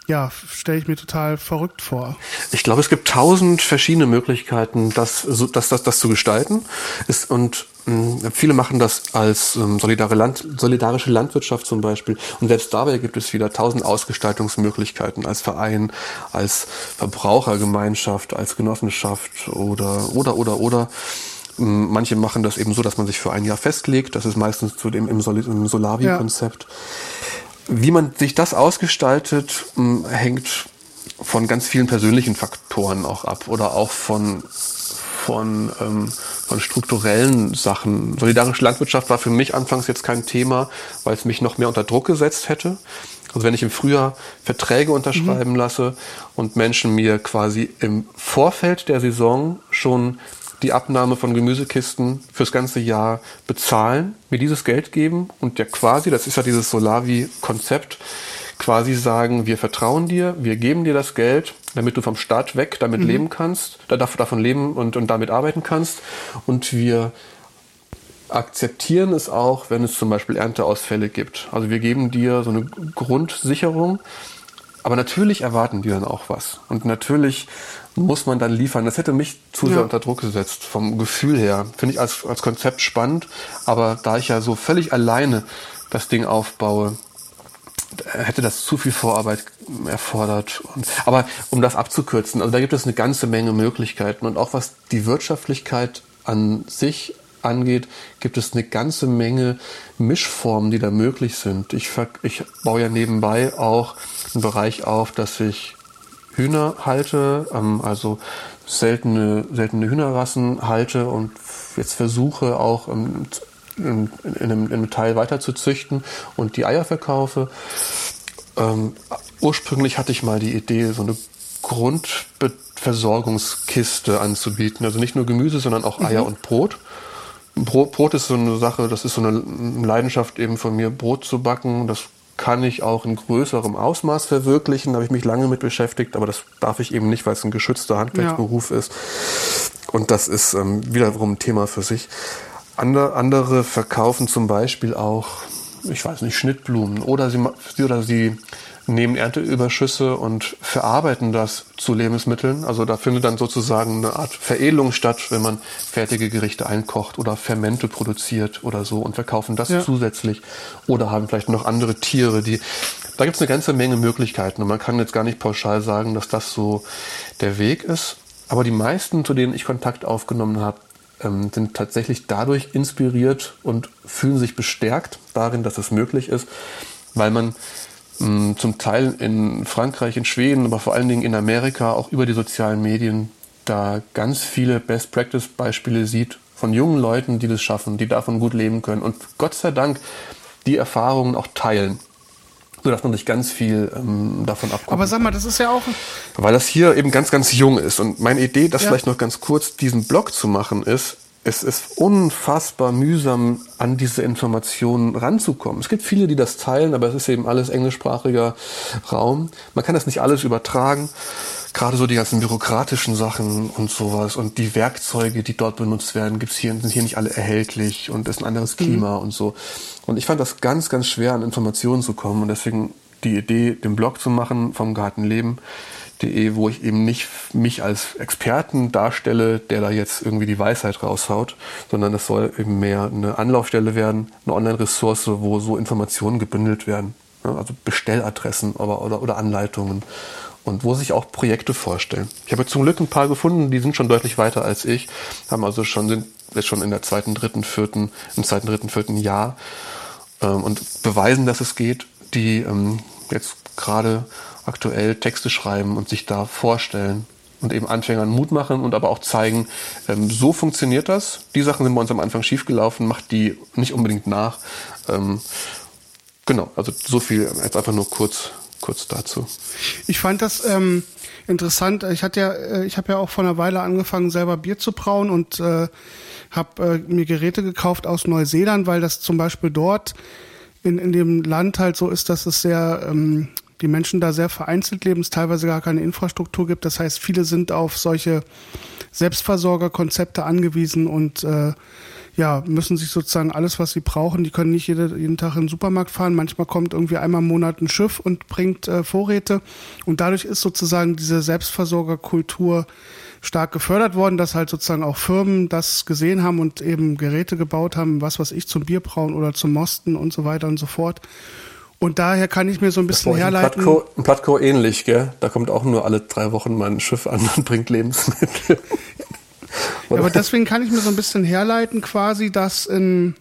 S1: ja, stelle ich mir total verrückt vor.
S2: Ich glaube, es gibt tausend verschiedene Möglichkeiten, das, das, das, das zu gestalten. Ist, und mh, viele machen das als ähm, solidare Land, solidarische Landwirtschaft zum Beispiel. Und selbst dabei gibt es wieder tausend Ausgestaltungsmöglichkeiten als Verein, als Verbrauchergemeinschaft, als Genossenschaft oder, oder, oder, oder. Manche machen das eben so, dass man sich für ein Jahr festlegt. Das ist meistens zu dem im Solavi-Konzept. Ja. Wie man sich das ausgestaltet, hängt von ganz vielen persönlichen Faktoren auch ab oder auch von von, ähm, von strukturellen Sachen. Solidarische Landwirtschaft war für mich anfangs jetzt kein Thema, weil es mich noch mehr unter Druck gesetzt hätte. Also wenn ich im Frühjahr Verträge unterschreiben mhm. lasse und Menschen mir quasi im Vorfeld der Saison schon die Abnahme von Gemüsekisten fürs ganze Jahr bezahlen, mir dieses Geld geben und ja quasi, das ist ja dieses Solavi-Konzept, quasi sagen, wir vertrauen dir, wir geben dir das Geld, damit du vom Staat weg damit mhm. leben kannst, davon leben und, und damit arbeiten kannst. Und wir akzeptieren es auch, wenn es zum Beispiel Ernteausfälle gibt. Also wir geben dir so eine Grundsicherung, aber natürlich erwarten die dann auch was. Und natürlich muss man dann liefern. Das hätte mich zu sehr ja. unter Druck gesetzt, vom Gefühl her. Finde ich als, als Konzept spannend, aber da ich ja so völlig alleine das Ding aufbaue, hätte das zu viel Vorarbeit erfordert. Aber um das abzukürzen, also da gibt es eine ganze Menge Möglichkeiten und auch was die Wirtschaftlichkeit an sich angeht, gibt es eine ganze Menge Mischformen, die da möglich sind. Ich, ich baue ja nebenbei auch einen Bereich auf, dass ich Hühner halte, ähm, also seltene, seltene Hühnerrassen halte und jetzt versuche auch ähm, in, in, einem, in einem Teil weiter zu züchten und die Eier verkaufe. Ähm, ursprünglich hatte ich mal die Idee, so eine Grundversorgungskiste anzubieten. Also nicht nur Gemüse, sondern auch Eier mhm. und Brot. Brot. Brot ist so eine Sache, das ist so eine Leidenschaft eben von mir, Brot zu backen. Das kann ich auch in größerem Ausmaß verwirklichen. Da habe ich mich lange mit beschäftigt, aber das darf ich eben nicht, weil es ein geschützter Handwerksberuf ja. ist. Und das ist ähm, wiederum ein Thema für sich. Andere, andere verkaufen zum Beispiel auch, ich weiß nicht, Schnittblumen oder sie, oder sie nehmen Ernteüberschüsse und verarbeiten das zu Lebensmitteln. Also da findet dann sozusagen eine Art Veredelung statt, wenn man fertige Gerichte einkocht oder Fermente produziert oder so und verkaufen das ja. zusätzlich. Oder haben vielleicht noch andere Tiere, die. Da gibt es eine ganze Menge Möglichkeiten und man kann jetzt gar nicht pauschal sagen, dass das so der Weg ist. Aber die meisten, zu denen ich Kontakt aufgenommen habe, ähm, sind tatsächlich dadurch inspiriert und fühlen sich bestärkt darin, dass es möglich ist, weil man mh, mm, zum Teil in Frankreich, in Schweden, aber vor allen Dingen in Amerika auch über die sozialen Medien da ganz viele Best-Practice-Beispiele sieht von jungen Leuten, die das schaffen, die davon gut leben können und Gott sei Dank die Erfahrungen auch teilen so dass man sich ganz viel ähm, davon abguckt.
S1: Aber sag mal, das ist ja auch...
S2: Weil das hier eben ganz, ganz jung ist. Und meine Idee, das ja. vielleicht noch ganz kurz, diesen Blog zu machen, ist, es ist unfassbar mühsam, an diese Informationen ranzukommen. Es gibt viele, die das teilen, aber es ist eben alles englischsprachiger Raum. Man kann das nicht alles übertragen gerade so die ganzen bürokratischen Sachen und sowas und die Werkzeuge, die dort benutzt werden, gibt's hier, sind hier nicht alle erhältlich und ist ein anderes mhm. Klima mhm. und so. Und ich fand das ganz, ganz schwer, an Informationen zu kommen und deswegen die Idee, den Blog zu machen vom Gartenleben.de, wo ich eben nicht mich als Experten darstelle, der da jetzt irgendwie die Weisheit raushaut, sondern es soll eben mehr eine Anlaufstelle werden, eine Online-Ressource, wo so Informationen gebündelt werden. Also Bestelladressen oder, oder, oder Anleitungen und wo sich auch Projekte vorstellen. Ich habe zum Glück ein paar gefunden, die sind schon deutlich weiter als ich, haben also schon, sind jetzt schon in der zweiten, dritten, vierten, im zweiten, dritten, vierten Jahr ähm, und beweisen, dass es geht, die ähm, jetzt gerade aktuell Texte schreiben und sich da vorstellen und eben Anfängern Mut machen und aber auch zeigen, ähm, so funktioniert das. Die Sachen sind bei uns am Anfang schiefgelaufen, macht die nicht unbedingt nach. Ähm, genau, also so viel jetzt einfach nur kurz kurz dazu.
S1: Ich fand das ähm, interessant. Ich hatte ja, äh, ich habe ja auch vor einer Weile angefangen, selber Bier zu brauen und äh, habe äh, mir Geräte gekauft aus Neuseeland, weil das zum Beispiel dort in, in dem Land halt so ist, dass es sehr ähm, die Menschen da sehr vereinzelt leben, es teilweise gar keine Infrastruktur gibt. Das heißt, viele sind auf solche Selbstversorgerkonzepte angewiesen und äh, ja, müssen sich sozusagen alles, was sie brauchen, die können nicht jede, jeden Tag in den Supermarkt fahren. Manchmal kommt irgendwie einmal im Monat ein Schiff und bringt äh, Vorräte. Und dadurch ist sozusagen diese Selbstversorgerkultur stark gefördert worden, dass halt sozusagen auch Firmen das gesehen haben und eben Geräte gebaut haben, was was ich zum Bierbrauen oder zum Mosten und so weiter und so fort. Und daher kann ich mir so ein bisschen herleiten.
S2: Ein Plattco ähnlich, gell? Da kommt auch nur alle drei Wochen mal ein Schiff an und bringt Lebensmittel.
S1: Ja, aber deswegen kann ich mir so ein bisschen herleiten, quasi, dass in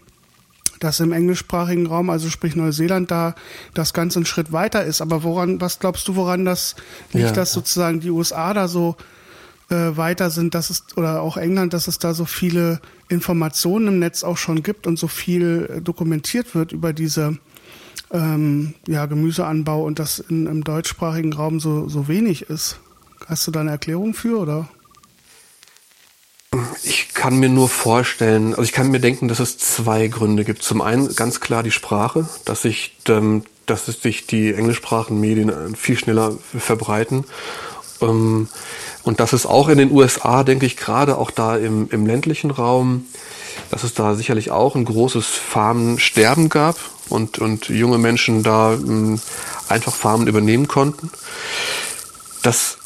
S1: dass im englischsprachigen Raum, also sprich Neuseeland, da das Ganze einen Schritt weiter ist. Aber woran, was glaubst du, woran das liegt, ja. dass sozusagen die USA da so äh, weiter sind, dass es, oder auch England, dass es da so viele Informationen im Netz auch schon gibt und so viel äh, dokumentiert wird über diese ähm, ja, Gemüseanbau und das in, im deutschsprachigen Raum so, so wenig ist. Hast du da eine Erklärung für, oder?
S2: Ich kann mir nur vorstellen, also ich kann mir denken, dass es zwei Gründe gibt. Zum einen ganz klar die Sprache, dass sich, ähm, dass sich die englischsprachigen Medien äh, viel schneller verbreiten. Ähm, und dass es auch in den USA, denke ich, gerade auch da im, im ländlichen Raum, dass es da sicherlich auch ein großes Farmensterben gab und, und junge Menschen da ähm, einfach Farmen übernehmen konnten. Das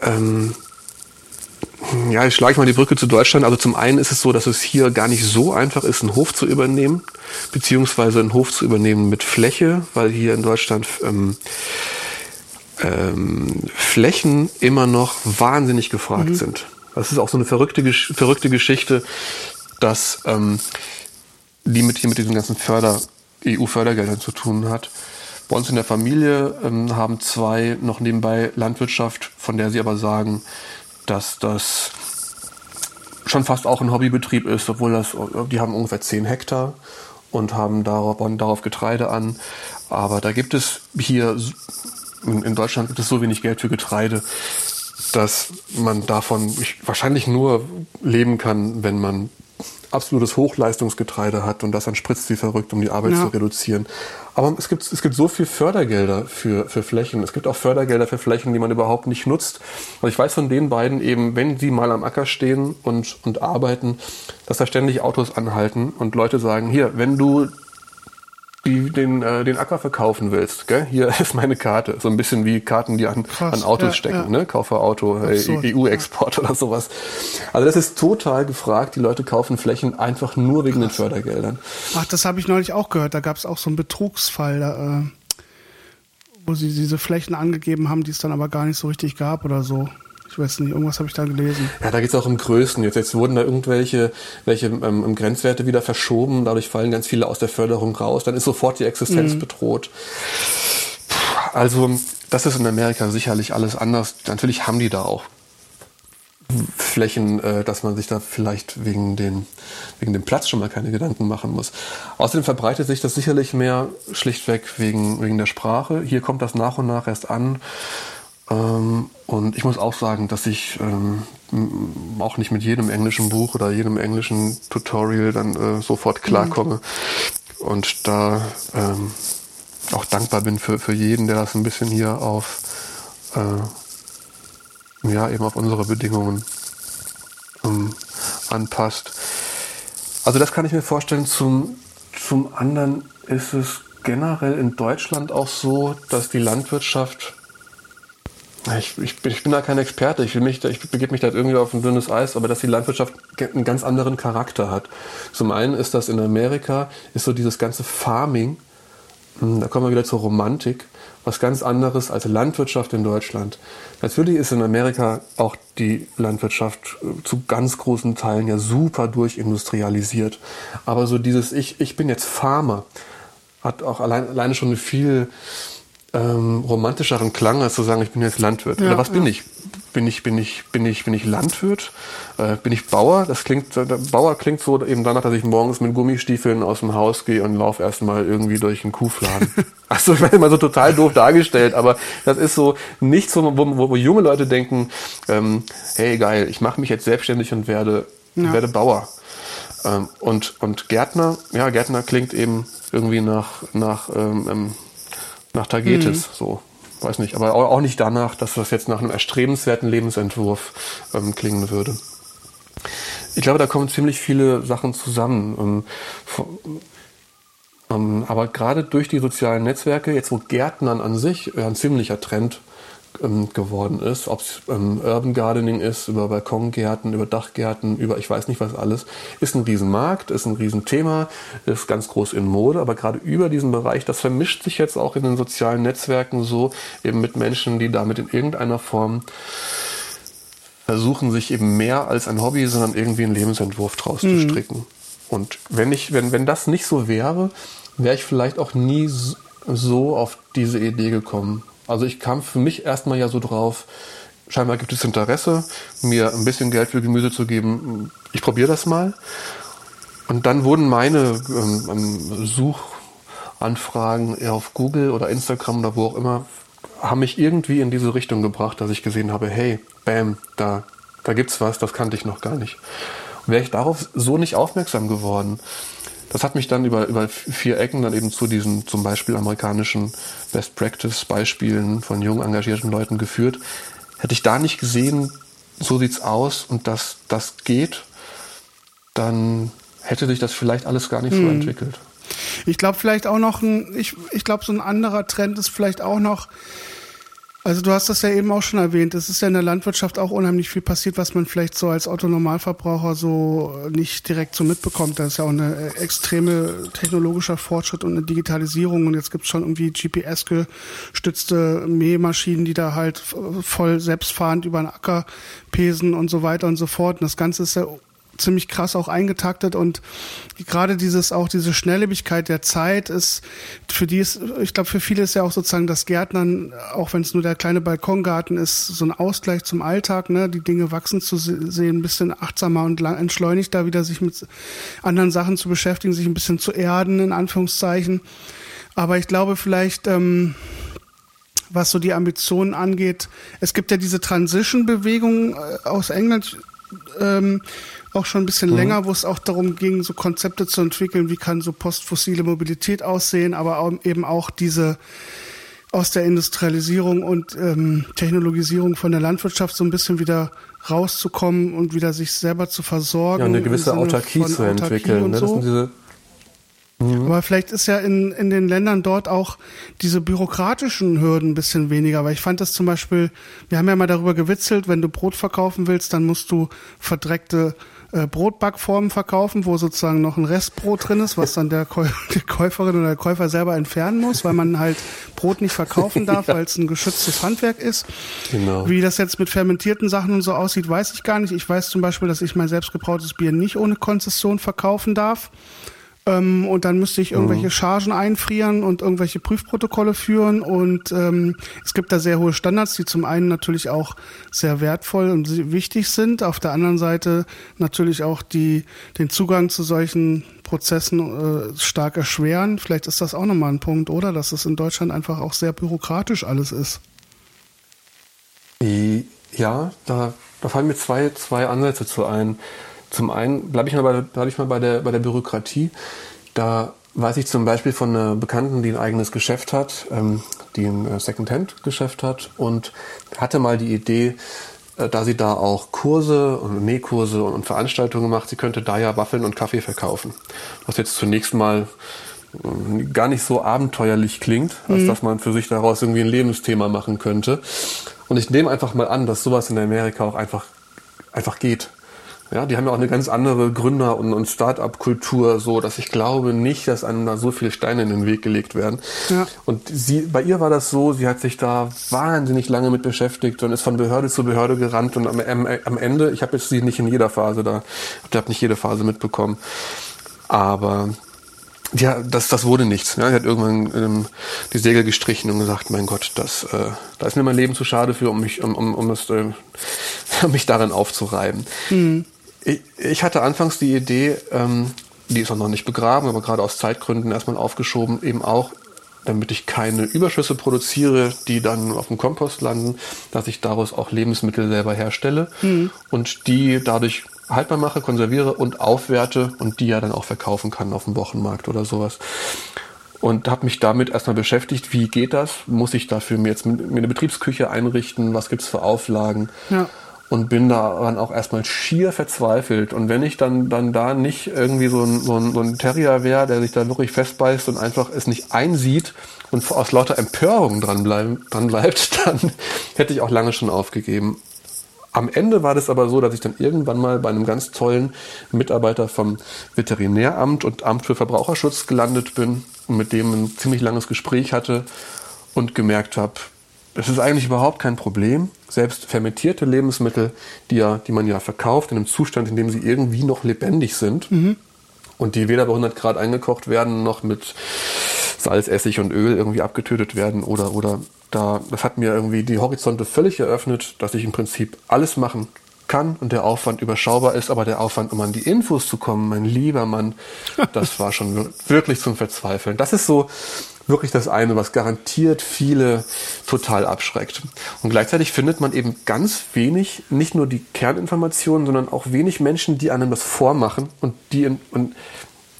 S2: ähm, ja, ich schlage mal die Brücke zu Deutschland. Also zum einen ist es so, dass es hier gar nicht so einfach ist, einen Hof zu übernehmen, beziehungsweise einen Hof zu übernehmen mit Fläche, weil hier in Deutschland ähm, ähm, Flächen immer noch wahnsinnig gefragt mhm. sind. Das ist auch so eine verrückte, verrückte Geschichte, dass ähm, die mit hier mit diesen ganzen Förder, EU-Fördergeldern zu tun hat. Bei uns in der Familie ähm, haben zwei noch nebenbei Landwirtschaft, von der sie aber sagen, dass das schon fast auch ein Hobbybetrieb ist, obwohl das, die haben ungefähr 10 Hektar und haben darauf, darauf Getreide an. Aber da gibt es hier, in Deutschland gibt es so wenig Geld für Getreide, dass man davon wahrscheinlich nur leben kann, wenn man absolutes Hochleistungsgetreide hat und das dann spritzt wie verrückt, um die Arbeit ja. zu reduzieren. Aber es gibt, es gibt so viel Fördergelder für, für Flächen. Es gibt auch Fördergelder für Flächen, die man überhaupt nicht nutzt. Und ich weiß von den beiden eben, wenn sie mal am Acker stehen und, und arbeiten, dass da ständig Autos anhalten und Leute sagen, hier, wenn du die den, äh, den Acker verkaufen willst, gell? hier ist meine Karte. So ein bisschen wie Karten, die an, Krass, an Autos ja, stecken, ja. ne? Kaufe Auto, äh, EU-Export ja. oder sowas. Also das ist total gefragt. Die Leute kaufen Flächen einfach nur wegen Krass. den Fördergeldern.
S1: Ach, das habe ich neulich auch gehört. Da gab es auch so einen Betrugsfall, da, äh, wo sie diese Flächen angegeben haben, die es dann aber gar nicht so richtig gab oder so. Ich weiß nicht, irgendwas habe ich da gelesen.
S2: Ja, da geht es auch um Größen. Jetzt, jetzt wurden da irgendwelche welche, ähm, Grenzwerte wieder verschoben, dadurch fallen ganz viele aus der Förderung raus, dann ist sofort die Existenz mhm. bedroht. Also, das ist in Amerika sicherlich alles anders. Natürlich haben die da auch Flächen, äh, dass man sich da vielleicht wegen, den, wegen dem Platz schon mal keine Gedanken machen muss. Außerdem verbreitet sich das sicherlich mehr schlichtweg wegen, wegen der Sprache. Hier kommt das nach und nach erst an. Ähm, und ich muss auch sagen, dass ich ähm, auch nicht mit jedem englischen Buch oder jedem englischen Tutorial dann äh, sofort klarkomme. Mhm. Und da ähm, auch dankbar bin für, für jeden, der das ein bisschen hier auf, äh, ja, eben auf unsere Bedingungen ähm, anpasst. Also das kann ich mir vorstellen. Zum, zum anderen ist es generell in Deutschland auch so, dass die Landwirtschaft ich, ich, ich bin da kein Experte. Ich, will mich, ich begebe mich da irgendwie auf ein dünnes Eis, aber dass die Landwirtschaft einen ganz anderen Charakter hat. Zum einen ist das in Amerika, ist so dieses ganze Farming, hm, da kommen wir wieder zur Romantik, was ganz anderes als Landwirtschaft in Deutschland. Natürlich ist in Amerika auch die Landwirtschaft äh, zu ganz großen Teilen ja super durchindustrialisiert. Aber so dieses Ich, ich bin jetzt Farmer hat auch allein, alleine schon eine viel ähm, romantischeren Klang, als zu sagen, ich bin jetzt Landwirt. Ja, Oder was ja. bin ich? Bin ich, bin ich, bin ich, bin ich Landwirt? Äh, bin ich Bauer? Das klingt, der Bauer klingt so eben danach, dass ich morgens mit Gummistiefeln aus dem Haus gehe und laufe erstmal irgendwie durch einen Kuhfladen. Achso, ich meine mal so total doof dargestellt, aber das ist so nicht so, wo, wo, wo junge Leute denken, ähm, hey geil, ich mache mich jetzt selbstständig und werde, ja. werde Bauer. Ähm, und, und Gärtner, ja, Gärtner klingt eben irgendwie nach, nach ähm, nach Tagetes, mhm. so. Weiß nicht, aber auch nicht danach, dass das jetzt nach einem erstrebenswerten Lebensentwurf ähm, klingen würde. Ich glaube, da kommen ziemlich viele Sachen zusammen. Ähm, ähm, aber gerade durch die sozialen Netzwerke, jetzt wo Gärtnern an sich ein ziemlicher Trend ähm, geworden ist, ob es ähm, Urban Gardening ist, über Balkongärten, über Dachgärten, über ich weiß nicht was alles, ist ein Riesenmarkt, ist ein Riesenthema, ist ganz groß in Mode, aber gerade über diesen Bereich, das vermischt sich jetzt auch in den sozialen Netzwerken so, eben mit Menschen, die damit in irgendeiner Form versuchen, sich eben mehr als ein Hobby, sondern irgendwie einen Lebensentwurf draus mhm. zu stricken. Und wenn ich, wenn, wenn das nicht so wäre, wäre ich vielleicht auch nie so auf diese Idee gekommen. Also ich kam für mich erstmal ja so drauf, scheinbar gibt es Interesse, mir ein bisschen Geld für Gemüse zu geben. Ich probiere das mal. Und dann wurden meine ähm, ähm Suchanfragen auf Google oder Instagram oder wo auch immer, haben mich irgendwie in diese Richtung gebracht, dass ich gesehen habe, hey, bam, da, da gibt's was, das kannte ich noch gar nicht. Wäre ich darauf so nicht aufmerksam geworden, das hat mich dann über, über vier Ecken dann eben zu diesen zum Beispiel amerikanischen Best Practice Beispielen von jung engagierten Leuten geführt. Hätte ich da nicht gesehen, so sieht's aus und dass das geht, dann hätte sich das vielleicht alles gar nicht hm. so entwickelt.
S1: Ich glaube vielleicht auch noch ein, ich, ich glaube so ein anderer Trend ist vielleicht auch noch, also du hast das ja eben auch schon erwähnt. Es ist ja in der Landwirtschaft auch unheimlich viel passiert, was man vielleicht so als Autonormalverbraucher so nicht direkt so mitbekommt. Da ist ja auch eine äh, extreme technologischer Fortschritt und eine Digitalisierung. Und jetzt gibt es schon irgendwie GPS-gestützte Mähmaschinen, die da halt voll selbstfahrend über den Acker pesen und so weiter und so fort. Und das Ganze ist ja ziemlich krass auch eingetaktet und gerade dieses auch diese Schnelllebigkeit der Zeit ist für die ist ich glaube für viele ist ja auch sozusagen das Gärtnern auch wenn es nur der kleine Balkongarten ist so ein Ausgleich zum Alltag ne die Dinge wachsen zu sehen ein bisschen achtsamer und entschleunigter wieder sich mit anderen Sachen zu beschäftigen sich ein bisschen zu erden in Anführungszeichen aber ich glaube vielleicht ähm, was so die Ambitionen angeht. Es gibt ja diese Transition-Bewegung äh, aus England, ähm, auch schon ein bisschen mhm. länger, wo es auch darum ging, so Konzepte zu entwickeln, wie kann so postfossile Mobilität aussehen, aber eben auch diese aus der Industrialisierung und ähm, Technologisierung von der Landwirtschaft so ein bisschen wieder rauszukommen und wieder sich selber zu versorgen. Ja,
S2: eine gewisse Autarkie zu entwickeln. Ne? So. Das sind diese
S1: Mhm. Aber vielleicht ist ja in, in den Ländern dort auch diese bürokratischen Hürden ein bisschen weniger. Weil ich fand das zum Beispiel, wir haben ja mal darüber gewitzelt, wenn du Brot verkaufen willst, dann musst du verdreckte äh, Brotbackformen verkaufen, wo sozusagen noch ein Restbrot drin ist, was dann der, Käu die Käuferin oder der Käufer selber entfernen muss, weil man halt Brot nicht verkaufen darf, ja. weil es ein geschütztes Handwerk ist. Genau. Wie das jetzt mit fermentierten Sachen und so aussieht, weiß ich gar nicht. Ich weiß zum Beispiel, dass ich mein selbstgebrautes Bier nicht ohne Konzession verkaufen darf. Ähm, und dann müsste ich irgendwelche mhm. Chargen einfrieren und irgendwelche Prüfprotokolle führen. Und ähm, es gibt da sehr hohe Standards, die zum einen natürlich auch sehr wertvoll und wichtig sind. Auf der anderen Seite natürlich auch die, den Zugang zu solchen Prozessen äh, stark erschweren. Vielleicht ist das auch nochmal ein Punkt, oder? Dass es in Deutschland einfach auch sehr bürokratisch alles ist.
S2: Ja, da, da fallen mir zwei, zwei Ansätze zu ein. Zum einen bleibe ich mal, bei, bleib ich mal bei, der, bei der Bürokratie. Da weiß ich zum Beispiel von einer Bekannten, die ein eigenes Geschäft hat, ähm, die ein äh, Secondhand-Geschäft hat und hatte mal die Idee, äh, da sie da auch Kurse und Nähkurse und Veranstaltungen macht, sie könnte da ja Waffeln und Kaffee verkaufen. Was jetzt zunächst mal äh, gar nicht so abenteuerlich klingt, als mhm. dass man für sich daraus irgendwie ein Lebensthema machen könnte. Und ich nehme einfach mal an, dass sowas in Amerika auch einfach, einfach geht. Ja, die haben ja auch eine ganz andere Gründer- und, und Start-up-Kultur, so dass ich glaube nicht, dass einem da so viele Steine in den Weg gelegt werden. Ja. Und sie, bei ihr war das so, sie hat sich da wahnsinnig lange mit beschäftigt und ist von Behörde zu Behörde gerannt und am, am, am Ende, ich habe jetzt sie nicht in jeder Phase da, ich habe nicht jede Phase mitbekommen, aber ja, das, das wurde nichts. Ja, sie hat irgendwann ähm, die Segel gestrichen und gesagt, mein Gott, das, äh, da ist mir mein Leben zu schade für, um mich, um, um, um, das, äh, um mich daran aufzureiben. Mhm. Ich, ich hatte anfangs die Idee, ähm, die ist auch noch nicht begraben, aber gerade aus Zeitgründen erstmal aufgeschoben, eben auch, damit ich keine Überschüsse produziere, die dann auf dem Kompost landen, dass ich daraus auch Lebensmittel selber herstelle mhm. und die dadurch haltbar mache, konserviere und aufwerte und die ja dann auch verkaufen kann auf dem Wochenmarkt oder sowas. Und habe mich damit erstmal beschäftigt, wie geht das? Muss ich dafür mir jetzt mir eine Betriebsküche einrichten? Was gibt's für Auflagen? Ja und bin daran auch erstmal schier verzweifelt. Und wenn ich dann, dann da nicht irgendwie so ein, so ein, so ein Terrier wäre, der sich da wirklich festbeißt und einfach es nicht einsieht und aus lauter Empörung dran, dran bleibt, dann hätte ich auch lange schon aufgegeben. Am Ende war das aber so, dass ich dann irgendwann mal bei einem ganz tollen Mitarbeiter vom Veterinäramt und Amt für Verbraucherschutz gelandet bin und mit dem ein ziemlich langes Gespräch hatte und gemerkt habe, das ist eigentlich überhaupt kein Problem. Selbst fermentierte Lebensmittel, die, ja, die man ja verkauft, in einem Zustand, in dem sie irgendwie noch lebendig sind, mhm. und die weder bei 100 Grad eingekocht werden, noch mit Salz, Essig und Öl irgendwie abgetötet werden oder, oder da, das hat mir irgendwie die Horizonte völlig eröffnet, dass ich im Prinzip alles machen kann und der Aufwand überschaubar ist, aber der Aufwand, um an die Infos zu kommen, mein lieber Mann, das war schon wirklich zum Verzweifeln. Das ist so wirklich das eine, was garantiert viele total abschreckt. Und gleichzeitig findet man eben ganz wenig, nicht nur die Kerninformationen, sondern auch wenig Menschen, die einem das vormachen und die in, und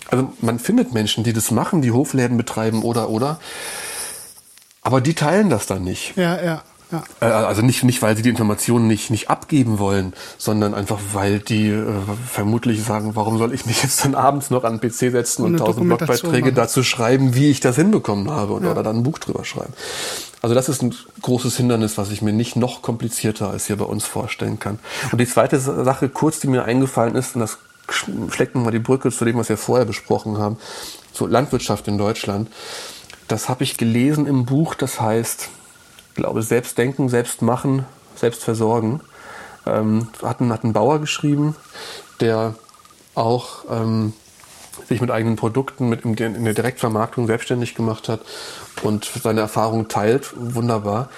S2: also man findet Menschen, die das machen, die Hofläden betreiben oder oder, aber die teilen das dann nicht.
S1: Ja, ja. Ja.
S2: Äh, also nicht, nicht, weil sie die Informationen nicht, nicht abgeben wollen, sondern einfach, weil die äh, vermutlich sagen, warum soll ich mich jetzt dann abends noch an den PC setzen und tausend Blogbeiträge dazu schreiben, wie ich das hinbekommen habe und, ja. oder dann ein Buch drüber schreiben. Also das ist ein großes Hindernis, was ich mir nicht noch komplizierter als hier bei uns vorstellen kann. Und die zweite Sache, kurz, die mir eingefallen ist, und das schlägt nochmal die Brücke zu dem, was wir vorher besprochen haben, so Landwirtschaft in Deutschland. Das habe ich gelesen im Buch, das heißt, glaube, selbst denken, selbst machen, selbst versorgen. Ähm, hat, ein, hat ein Bauer geschrieben, der auch ähm, sich mit eigenen Produkten mit in der Direktvermarktung selbstständig gemacht hat und seine Erfahrung teilt. Wunderbar.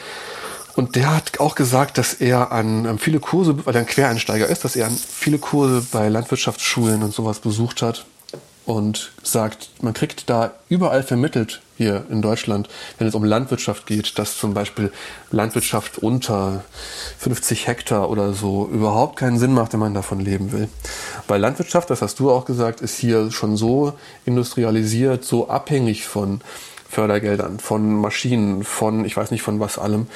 S2: Und der hat auch gesagt, dass er an viele Kurse, weil er ein Quereinsteiger ist, dass er an viele Kurse bei Landwirtschaftsschulen und sowas besucht hat und sagt, man kriegt da überall vermittelt hier in Deutschland, wenn es um Landwirtschaft geht, dass zum Beispiel Landwirtschaft unter 50 Hektar oder so überhaupt keinen Sinn macht, wenn man davon leben will. Weil Landwirtschaft, das hast du auch gesagt, ist hier schon so industrialisiert, so abhängig von Fördergeldern, von Maschinen, von ich weiß nicht von was allem,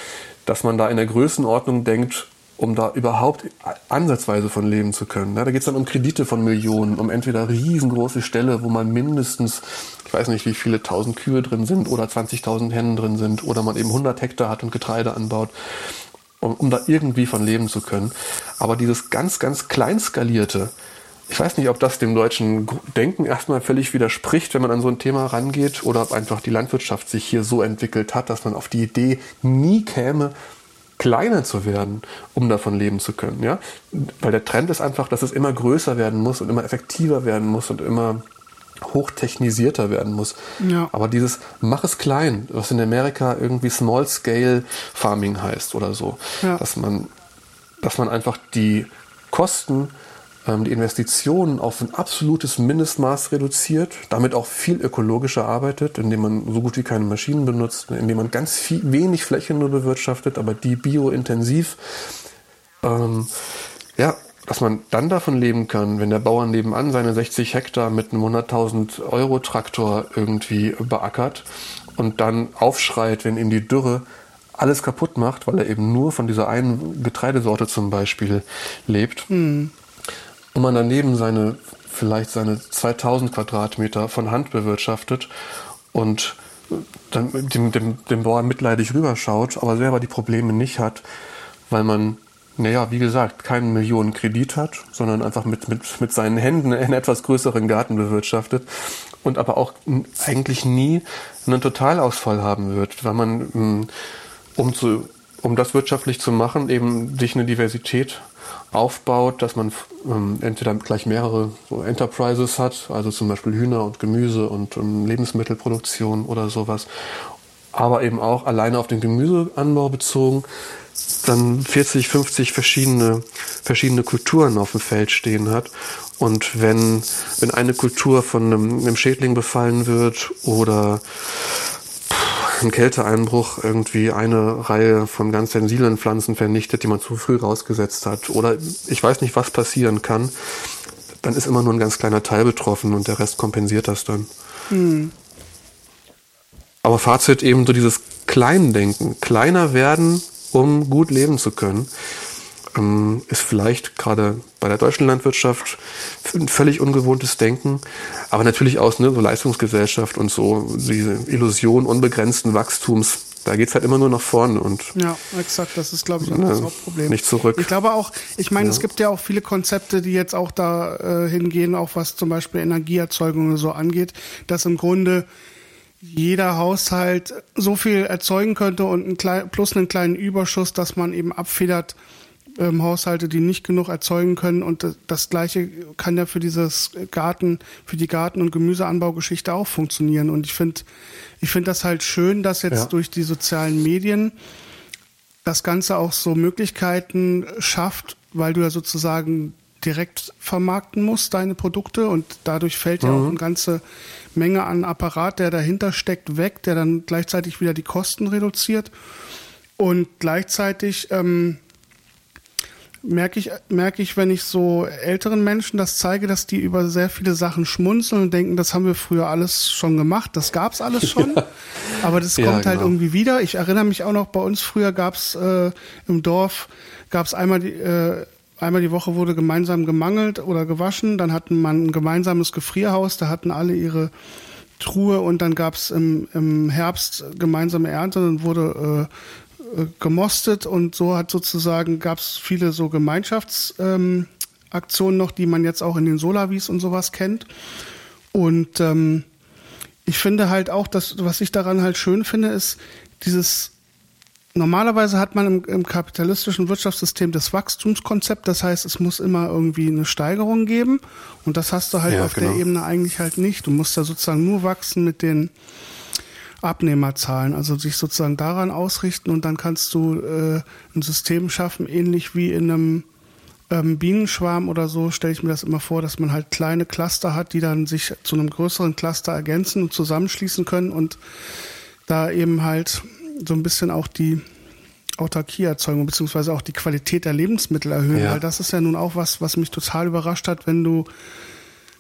S2: dass man da in der Größenordnung denkt, um da überhaupt ansatzweise von leben zu können. da geht es dann um Kredite von Millionen, um entweder riesengroße Ställe, wo man mindestens, ich weiß nicht, wie viele tausend Kühe drin sind oder 20.000 Hennen drin sind oder man eben 100 Hektar hat und Getreide anbaut, um, um da irgendwie von leben zu können. Aber dieses ganz, ganz kleinskalierte, ich weiß nicht, ob das dem deutschen Denken erstmal völlig widerspricht, wenn man an so ein Thema rangeht, oder ob einfach die Landwirtschaft sich hier so entwickelt hat, dass man auf die Idee nie käme, kleiner zu werden, um davon leben zu können. Ja? Weil der Trend ist einfach, dass es immer größer werden muss und immer effektiver werden muss und immer hochtechnisierter werden muss. Ja. Aber dieses mach es klein, was in Amerika irgendwie Small Scale Farming heißt oder so, ja. dass man, dass man einfach die Kosten die Investitionen auf ein absolutes Mindestmaß reduziert, damit auch viel ökologischer arbeitet, indem man so gut wie keine Maschinen benutzt, indem man ganz viel, wenig Fläche nur bewirtschaftet, aber die biointensiv. Ähm, ja, dass man dann davon leben kann, wenn der Bauer nebenan seine 60 Hektar mit einem 100.000 Euro Traktor irgendwie beackert und dann aufschreit, wenn ihm die Dürre alles kaputt macht, weil er eben nur von dieser einen Getreidesorte zum Beispiel lebt. Mhm und man daneben seine, vielleicht seine 2000 Quadratmeter von Hand bewirtschaftet und dann dem, dem, dem Bauer mitleidig rüberschaut, aber selber die Probleme nicht hat, weil man, naja, wie gesagt, keinen Millionen Kredit hat, sondern einfach mit, mit, mit seinen Händen einen etwas größeren Garten bewirtschaftet und aber auch eigentlich nie einen Totalausfall haben wird, weil man, mm, um, zu, um das wirtschaftlich zu machen, eben sich eine Diversität aufbaut, dass man ähm, entweder gleich mehrere so Enterprises hat, also zum Beispiel Hühner und Gemüse und ähm, Lebensmittelproduktion oder sowas, aber eben auch alleine auf den Gemüseanbau bezogen, dann 40, 50 verschiedene, verschiedene Kulturen auf dem Feld stehen hat. Und wenn, wenn eine Kultur von einem, einem Schädling befallen wird oder ein Kälteeinbruch irgendwie eine Reihe von ganz sensiblen Pflanzen vernichtet, die man zu früh rausgesetzt hat. Oder ich weiß nicht, was passieren kann. Dann ist immer nur ein ganz kleiner Teil betroffen und der Rest kompensiert das dann. Hm. Aber Fazit eben so dieses Kleindenken. Kleiner werden, um gut leben zu können ähm, ist vielleicht gerade bei der deutschen Landwirtschaft ein völlig ungewohntes Denken, aber natürlich aus ne, so Leistungsgesellschaft und so diese Illusion unbegrenzten Wachstums. Da geht's halt immer nur nach vorne und
S1: ja, exakt. Das ist, glaube ich, auch ne, das Hauptproblem.
S2: Nicht zurück.
S1: Ich glaube auch. Ich meine, ja. es gibt ja auch viele Konzepte, die jetzt auch da äh, hingehen, auch was zum Beispiel Energieerzeugung oder so angeht, dass im Grunde jeder Haushalt so viel erzeugen könnte und ein klein, plus einen kleinen Überschuss, dass man eben abfedert, ähm, Haushalte, die nicht genug erzeugen können. Und das, das Gleiche kann ja für dieses Garten, für die Garten- und Gemüseanbaugeschichte auch funktionieren. Und ich finde, ich finde das halt schön, dass jetzt ja. durch die sozialen Medien das Ganze auch so Möglichkeiten schafft, weil du ja sozusagen direkt vermarkten musst, deine Produkte. Und dadurch fällt mhm. ja auch mhm. eine ganze Menge an Apparat, der dahinter steckt, weg, der dann gleichzeitig wieder die Kosten reduziert. Und gleichzeitig ähm, merke ich, merke ich, wenn ich so älteren Menschen das zeige, dass die über sehr viele Sachen schmunzeln und denken, das haben wir früher alles schon gemacht, das gab's alles schon. Ja. Aber das kommt ja, halt genau. halt irgendwie wieder. Ich erinnere mich auch noch, bei uns früher gab's äh, im Dorf, gab's einmal die, äh, einmal die Woche wurde gemeinsam gemangelt oder gewaschen, dann hatten man ein gemeinsames Gefrierhaus, da hatten alle ihre Truhe und dann gab's im, im Herbst gemeinsame Ernte und wurde äh, gemostet und so hat sozusagen gab es viele so Gemeinschaftsaktionen ähm, noch, die man jetzt auch in den Solavis und sowas kennt. Und ähm, ich finde halt auch, dass was ich daran halt schön finde, ist dieses Normalerweise hat man im, im, kapitalistischen Wirtschaftssystem das Wachstumskonzept, das heißt, es muss immer irgendwie eine Steigerung geben und das hast du halt ja, auf genau. der Ebene eigentlich halt nicht. Du musst ja sozusagen nur wachsen mit den Abnehmerzahlen, also sich sozusagen daran ausrichten und dann kannst du äh, ein System schaffen, ähnlich wie in einem ähm, Bienenschwarm oder so, stelle ich mir das immer vor, dass man halt kleine Cluster hat, die dann sich zu einem größeren Cluster ergänzen und zusammenschließen können und da eben halt so ein bisschen auch die Autarkieerzeugung beziehungsweise auch die Qualität der Lebensmittel erhöhen, ja. weil das ist ja nun auch was, was mich total überrascht hat, wenn du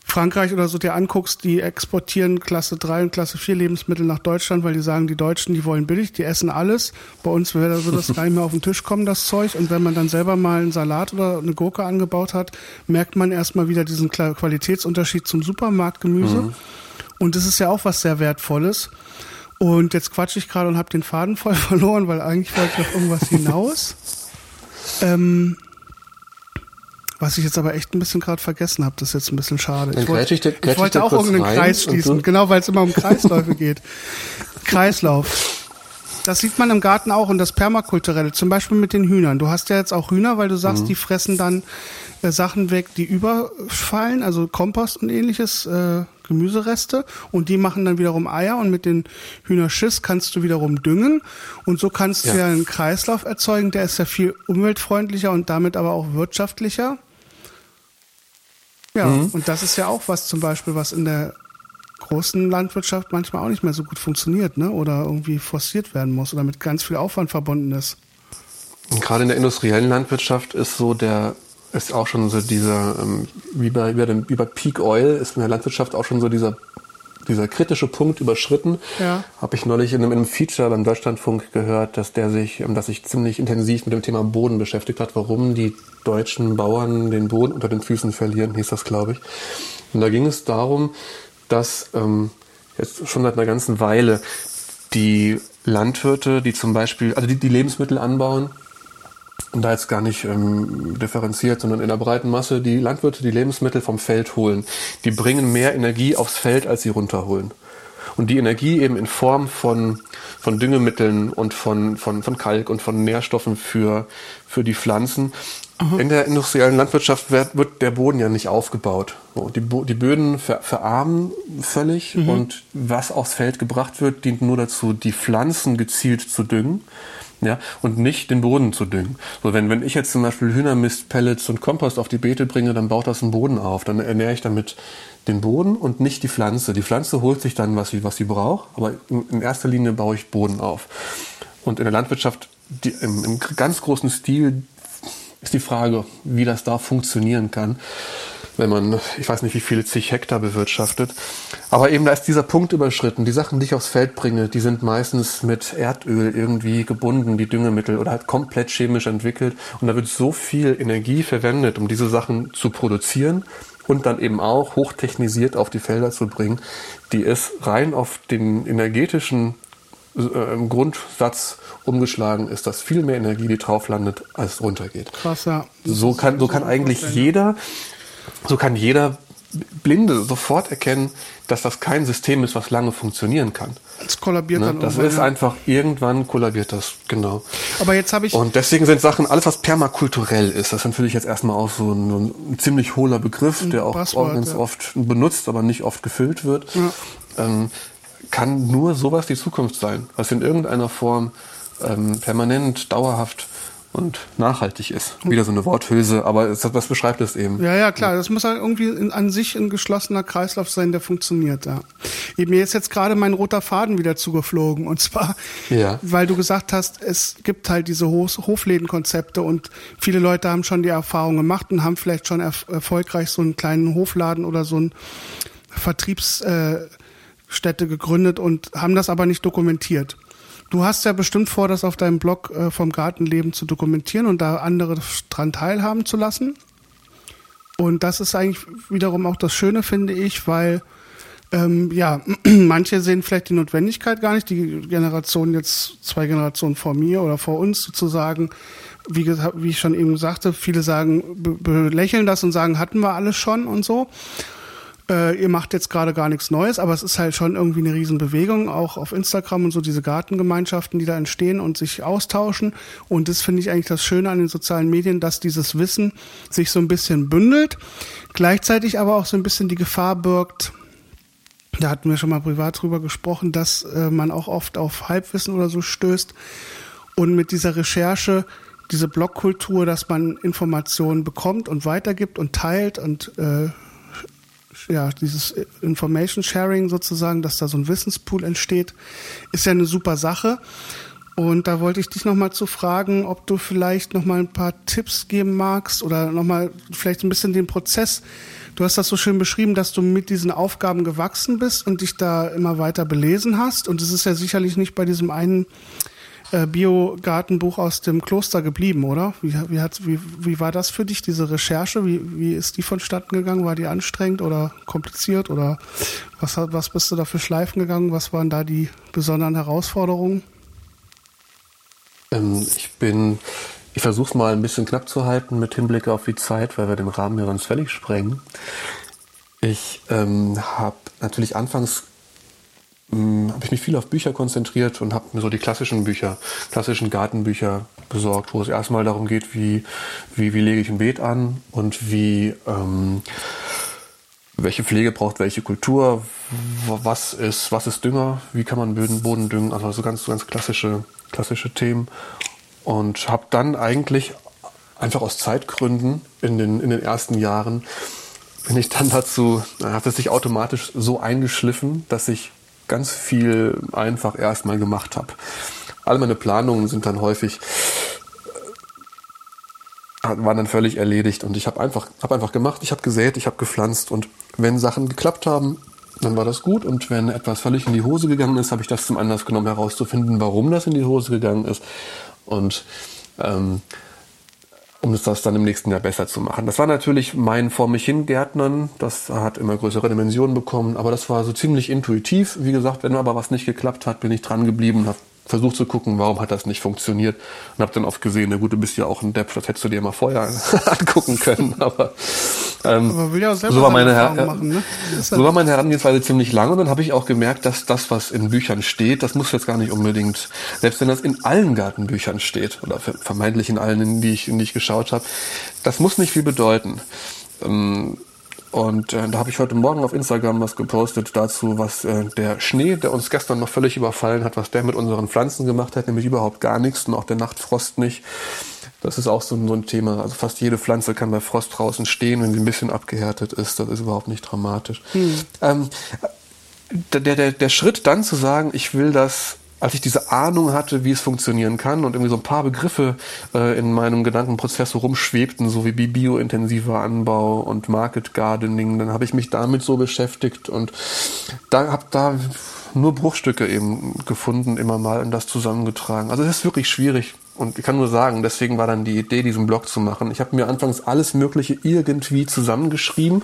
S1: Frankreich oder so dir anguckst, die exportieren Klasse 3 und Klasse 4 Lebensmittel nach Deutschland, weil die sagen, die Deutschen, die wollen billig, die essen alles. Bei uns würde das gar nicht mehr auf den Tisch kommen, das Zeug. Und wenn man dann selber mal einen Salat oder eine Gurke angebaut hat, merkt man erstmal wieder diesen Qualitätsunterschied zum Supermarktgemüse. Mhm. Und das ist ja auch was sehr Wertvolles. Und jetzt quatsche ich gerade und habe den Faden voll verloren, weil eigentlich wollte ich auf irgendwas hinaus. Ähm, was ich jetzt aber echt ein bisschen gerade vergessen habe, das ist jetzt ein bisschen schade.
S2: Dann ich wollte, ich,
S1: ich wollte auch irgendeinen Kreis schließen, genau, weil es immer um Kreisläufe geht. Kreislauf. Das sieht man im Garten auch und das Permakulturelle, zum Beispiel mit den Hühnern. Du hast ja jetzt auch Hühner, weil du sagst, mhm. die fressen dann äh, Sachen weg, die überfallen, also Kompost und ähnliches, äh, Gemüsereste und die machen dann wiederum Eier und mit den Hühnerschiss kannst du wiederum düngen und so kannst ja. du ja einen Kreislauf erzeugen, der ist ja viel umweltfreundlicher und damit aber auch wirtschaftlicher. Ja, mhm. und das ist ja auch was zum Beispiel, was in der großen Landwirtschaft manchmal auch nicht mehr so gut funktioniert, ne? Oder irgendwie forciert werden muss oder mit ganz viel Aufwand verbunden ist.
S2: Und gerade in der industriellen Landwirtschaft ist so der ist auch schon so dieser, ähm, wie, bei, wie, bei dem, wie bei Peak Oil, ist in der Landwirtschaft auch schon so dieser, dieser kritische Punkt überschritten. Ja. Habe ich neulich in einem, in einem, Feature beim Deutschlandfunk gehört, dass der sich, ähm, dass sich ziemlich intensiv mit dem Thema Boden beschäftigt hat, warum die deutschen Bauern den Boden unter den Füßen verlieren, hieß das, glaube ich. Und da ging es darum, dass ähm, jetzt schon seit einer ganzen Weile die Landwirte, die zum Beispiel, also die, die Lebensmittel anbauen, und da jetzt gar nicht ähm, differenziert, sondern in der breiten Masse die Landwirte die Lebensmittel vom Feld holen. Die bringen mehr Energie aufs Feld, als sie runterholen. Und die Energie eben in Form von, von Düngemitteln und von, von, von Kalk und von Nährstoffen für, für die Pflanzen. Aha. In der industriellen Landwirtschaft wird, wird der Boden ja nicht aufgebaut. Die, die Böden ver, verarmen völlig mhm. und was aufs Feld gebracht wird, dient nur dazu, die Pflanzen gezielt zu düngen ja, und nicht den Boden zu düngen. So, wenn, wenn ich jetzt zum Beispiel Hühnermist, Pellets und Kompost auf die Beete bringe, dann baut das einen Boden auf. Dann ernähre ich damit den Boden und nicht die Pflanze. Die Pflanze holt sich dann, was sie, was sie braucht, aber in, erster Linie baue ich Boden auf. Und in der Landwirtschaft, die, im, im ganz großen Stil, ist die Frage, wie das da funktionieren kann wenn man, ich weiß nicht, wie viele zig Hektar bewirtschaftet. Aber eben da ist dieser Punkt überschritten. Die Sachen, die ich aufs Feld bringe, die sind meistens mit Erdöl irgendwie gebunden, die Düngemittel oder halt komplett chemisch entwickelt. Und da wird so viel Energie verwendet, um diese Sachen zu produzieren und dann eben auch hochtechnisiert auf die Felder zu bringen, die es rein auf den energetischen äh, Grundsatz umgeschlagen ist, dass viel mehr Energie, die drauf landet, als runtergeht.
S1: Krass, ja.
S2: So kann, so kann eigentlich jeder so kann jeder Blinde sofort erkennen, dass das kein System ist, was lange funktionieren kann.
S1: Es kollabiert
S2: Ne?
S1: dann
S2: Das
S1: irgendwann,
S2: ist
S1: ja.
S2: einfach, irgendwann kollabiert das, genau.
S1: Aber jetzt habe ich
S2: Und deswegen sind Sachen, alles was permakulturell ist, das ist natürlich jetzt erstmal auch so ein, ein ziemlich hohler Begriff, der auch ganz
S1: ja.
S2: oft benutzt, aber nicht oft gefüllt wird, ähm, kann nur sowas die Zukunft sein, was in irgendeiner Form ähm, permanent, dauerhaft und nachhaltig ist. Wieder so eine Worthülse, aber es, was beschreibt es eben?
S1: Ja, ja, klar. Das muss halt irgendwie in, an sich ein geschlossener Kreislauf sein, der funktioniert, ja. Eben Mir ist jetzt gerade mein roter Faden wieder zugeflogen. Und zwar,
S2: Ja.
S1: weil du gesagt hast, es gibt halt diese Ho Hoflädenkonzepte und viele Leute haben schon die Erfahrung gemacht und haben vielleicht schon erf erfolgreich so einen kleinen Hofladen oder so ein Vertriebsstätte äh, gegründet und haben das aber nicht dokumentiert. Du hast ja bestimmt vor, das auf deinem Blog äh, vom Gartenleben zu dokumentieren und da andere dran teilhaben zu lassen. Und das ist eigentlich wiederum auch das Schöne, finde ich, weil ähm, ja, manche sehen vielleicht die Notwendigkeit gar nicht, die Generation jetzt, zwei Generationen vor mir oder vor uns sozusagen, wie, wie ich schon eben sagte, viele sagen, be belächeln das und sagen, hatten wir alles schon und so. Äh, ihr macht jetzt gerade gar nichts Neues, aber es ist halt schon irgendwie eine Riesenbewegung, auch auf Instagram und so diese Gartengemeinschaften, die da entstehen und sich austauschen. Und das finde ich eigentlich das Schöne an den sozialen Medien, dass dieses Wissen sich so ein bisschen bündelt, gleichzeitig aber auch so ein bisschen die Gefahr birgt, da hatten wir schon mal privat drüber gesprochen, dass äh, man auch oft auf Halbwissen oder so stößt. Und mit dieser Recherche, diese Blogkultur, dass man Informationen bekommt und weitergibt und teilt und äh, ja, dieses Information Sharing sozusagen, dass da so ein Wissenspool entsteht, ist ja eine super Sache. Und da wollte ich dich nochmal zu fragen, ob du vielleicht nochmal ein paar Tipps geben magst oder nochmal vielleicht ein bisschen den Prozess. Du hast das so schön beschrieben, dass du mit diesen Aufgaben gewachsen bist und dich da immer weiter belesen hast. Und es ist ja sicherlich nicht bei diesem einen äh, Biogartenbuch aus dem Kloster geblieben, oder? Wie, wie, hat, wie, wie war das für dich, diese Recherche? Wie, wie ist die vonstatten gegangen? War die anstrengend oder kompliziert? Oder was, was bist du da für Schleifen gegangen? Was waren da die besonderen Herausforderungen?
S2: Ähm, ich bin, ich versuche es mal ein bisschen knapp zu halten mit Hinblick auf die Zeit, weil wir den Rahmen ja sonst völlig sprengen. Ich ähm, habe natürlich anfangs habe ich mich viel auf Bücher konzentriert und habe mir so die klassischen Bücher, klassischen Gartenbücher besorgt, wo es erstmal darum geht, wie, wie, wie lege ich ein Beet an und wie ähm, welche Pflege braucht welche Kultur, was ist, was ist Dünger, wie kann man Böden, Boden düngen, also so ganz, ganz klassische, klassische Themen. Und habe dann eigentlich einfach aus Zeitgründen in den, in den ersten Jahren bin ich dann dazu, na, hat es sich automatisch so eingeschliffen, dass ich ganz viel einfach erstmal gemacht habe. Alle meine Planungen sind dann häufig waren dann völlig erledigt und ich habe einfach, hab einfach gemacht, ich habe gesät, ich habe gepflanzt und wenn Sachen geklappt haben, dann war das gut und wenn etwas völlig in die Hose gegangen ist, habe ich das zum Anlass genommen herauszufinden, warum das in die Hose gegangen ist und ähm, um es das dann im nächsten Jahr besser zu machen. Das war natürlich mein vor mich hin Gärtnern, das hat immer größere Dimensionen bekommen, aber das war so ziemlich intuitiv. Wie gesagt, wenn aber was nicht geklappt hat, bin ich dran geblieben, habe versucht zu gucken, warum hat das nicht funktioniert und habe dann oft gesehen, na gut, du bist ja auch ein Depp, das hättest du dir mal vorher angucken können, aber ähm,
S1: Aber will ja auch selber
S2: so war meine Her
S1: machen, ne?
S2: So war meine Herangehensweise ziemlich lange und dann habe ich auch gemerkt, dass das, was in Büchern steht, das muss jetzt gar nicht unbedingt, selbst wenn das in allen Gartenbüchern steht oder ver- vermeintlich in allen, in die ich, in die ich geschaut habe, das muss nicht viel bedeuten. Ähm, Und äh, da habe ich heute Morgen auf Instagram was gepostet dazu, was äh, der Schnee, der uns gestern noch völlig überfallen hat, was der mit unseren Pflanzen gemacht hat, nämlich überhaupt gar nichts und auch der Nachtfrost nicht. Das ist auch so, ein- so ein Thema. Also fast jede Pflanze kann bei Frost draußen stehen, wenn sie ein bisschen abgehärtet ist. Das ist überhaupt nicht dramatisch. Ähm, der, der, der Schritt dann zu sagen, ich will das, als ich diese Ahnung hatte, wie es funktionieren kann und irgendwie so ein paar Begriffe äh, in meinem Gedankenprozess so rumschwebten, so wie bi- biointensiver Anbau und Market Gardening, dann habe ich mich damit so beschäftigt und da habe da nur Bruchstücke eben gefunden, immer mal und das zusammengetragen. Also es ist wirklich schwierig. Und ich kann nur sagen, deswegen war dann die Idee, diesen Blog zu machen. Ich habe mir anfangs alles Mögliche irgendwie zusammengeschrieben.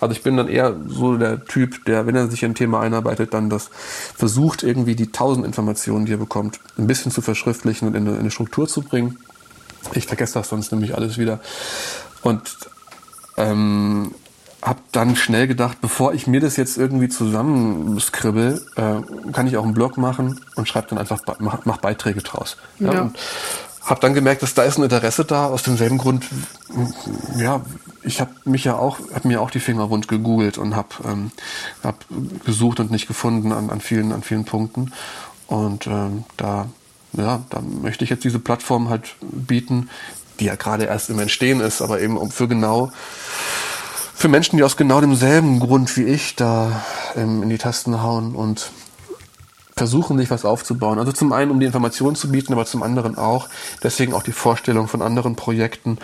S2: Also ich bin dann eher so der Typ, der, wenn er sich in ein Thema einarbeitet, dann das versucht, irgendwie die tausend Informationen, die er bekommt, ein bisschen zu verschriftlichen und in eine, in eine Struktur zu bringen. Ich vergesse das sonst nämlich alles wieder. Und ähm, habe dann schnell gedacht, bevor ich mir das jetzt irgendwie zusammenskribbel, äh, kann ich auch einen Blog machen und schreibe dann einfach, mach, mach Beiträge draus. Ja. ja. Und habe dann gemerkt, dass da ist ein Interesse da, aus demselben Grund, ja, ich habe mich ja auch, habe mir auch die Finger rund gegoogelt und habe ähm, hab gesucht und nicht gefunden an, an vielen, an vielen Punkten. Und ähm, da, ja, da möchte ich jetzt diese Plattform halt bieten, die ja gerade erst im Entstehen ist, aber eben für genau für Menschen, die aus genau demselben Grund wie ich da ähm, in die Tasten hauen und versuchen, sich was aufzubauen. Also zum einen, um die Informationen zu bieten, aber zum anderen auch, deswegen auch die Vorstellung von anderen Projekten,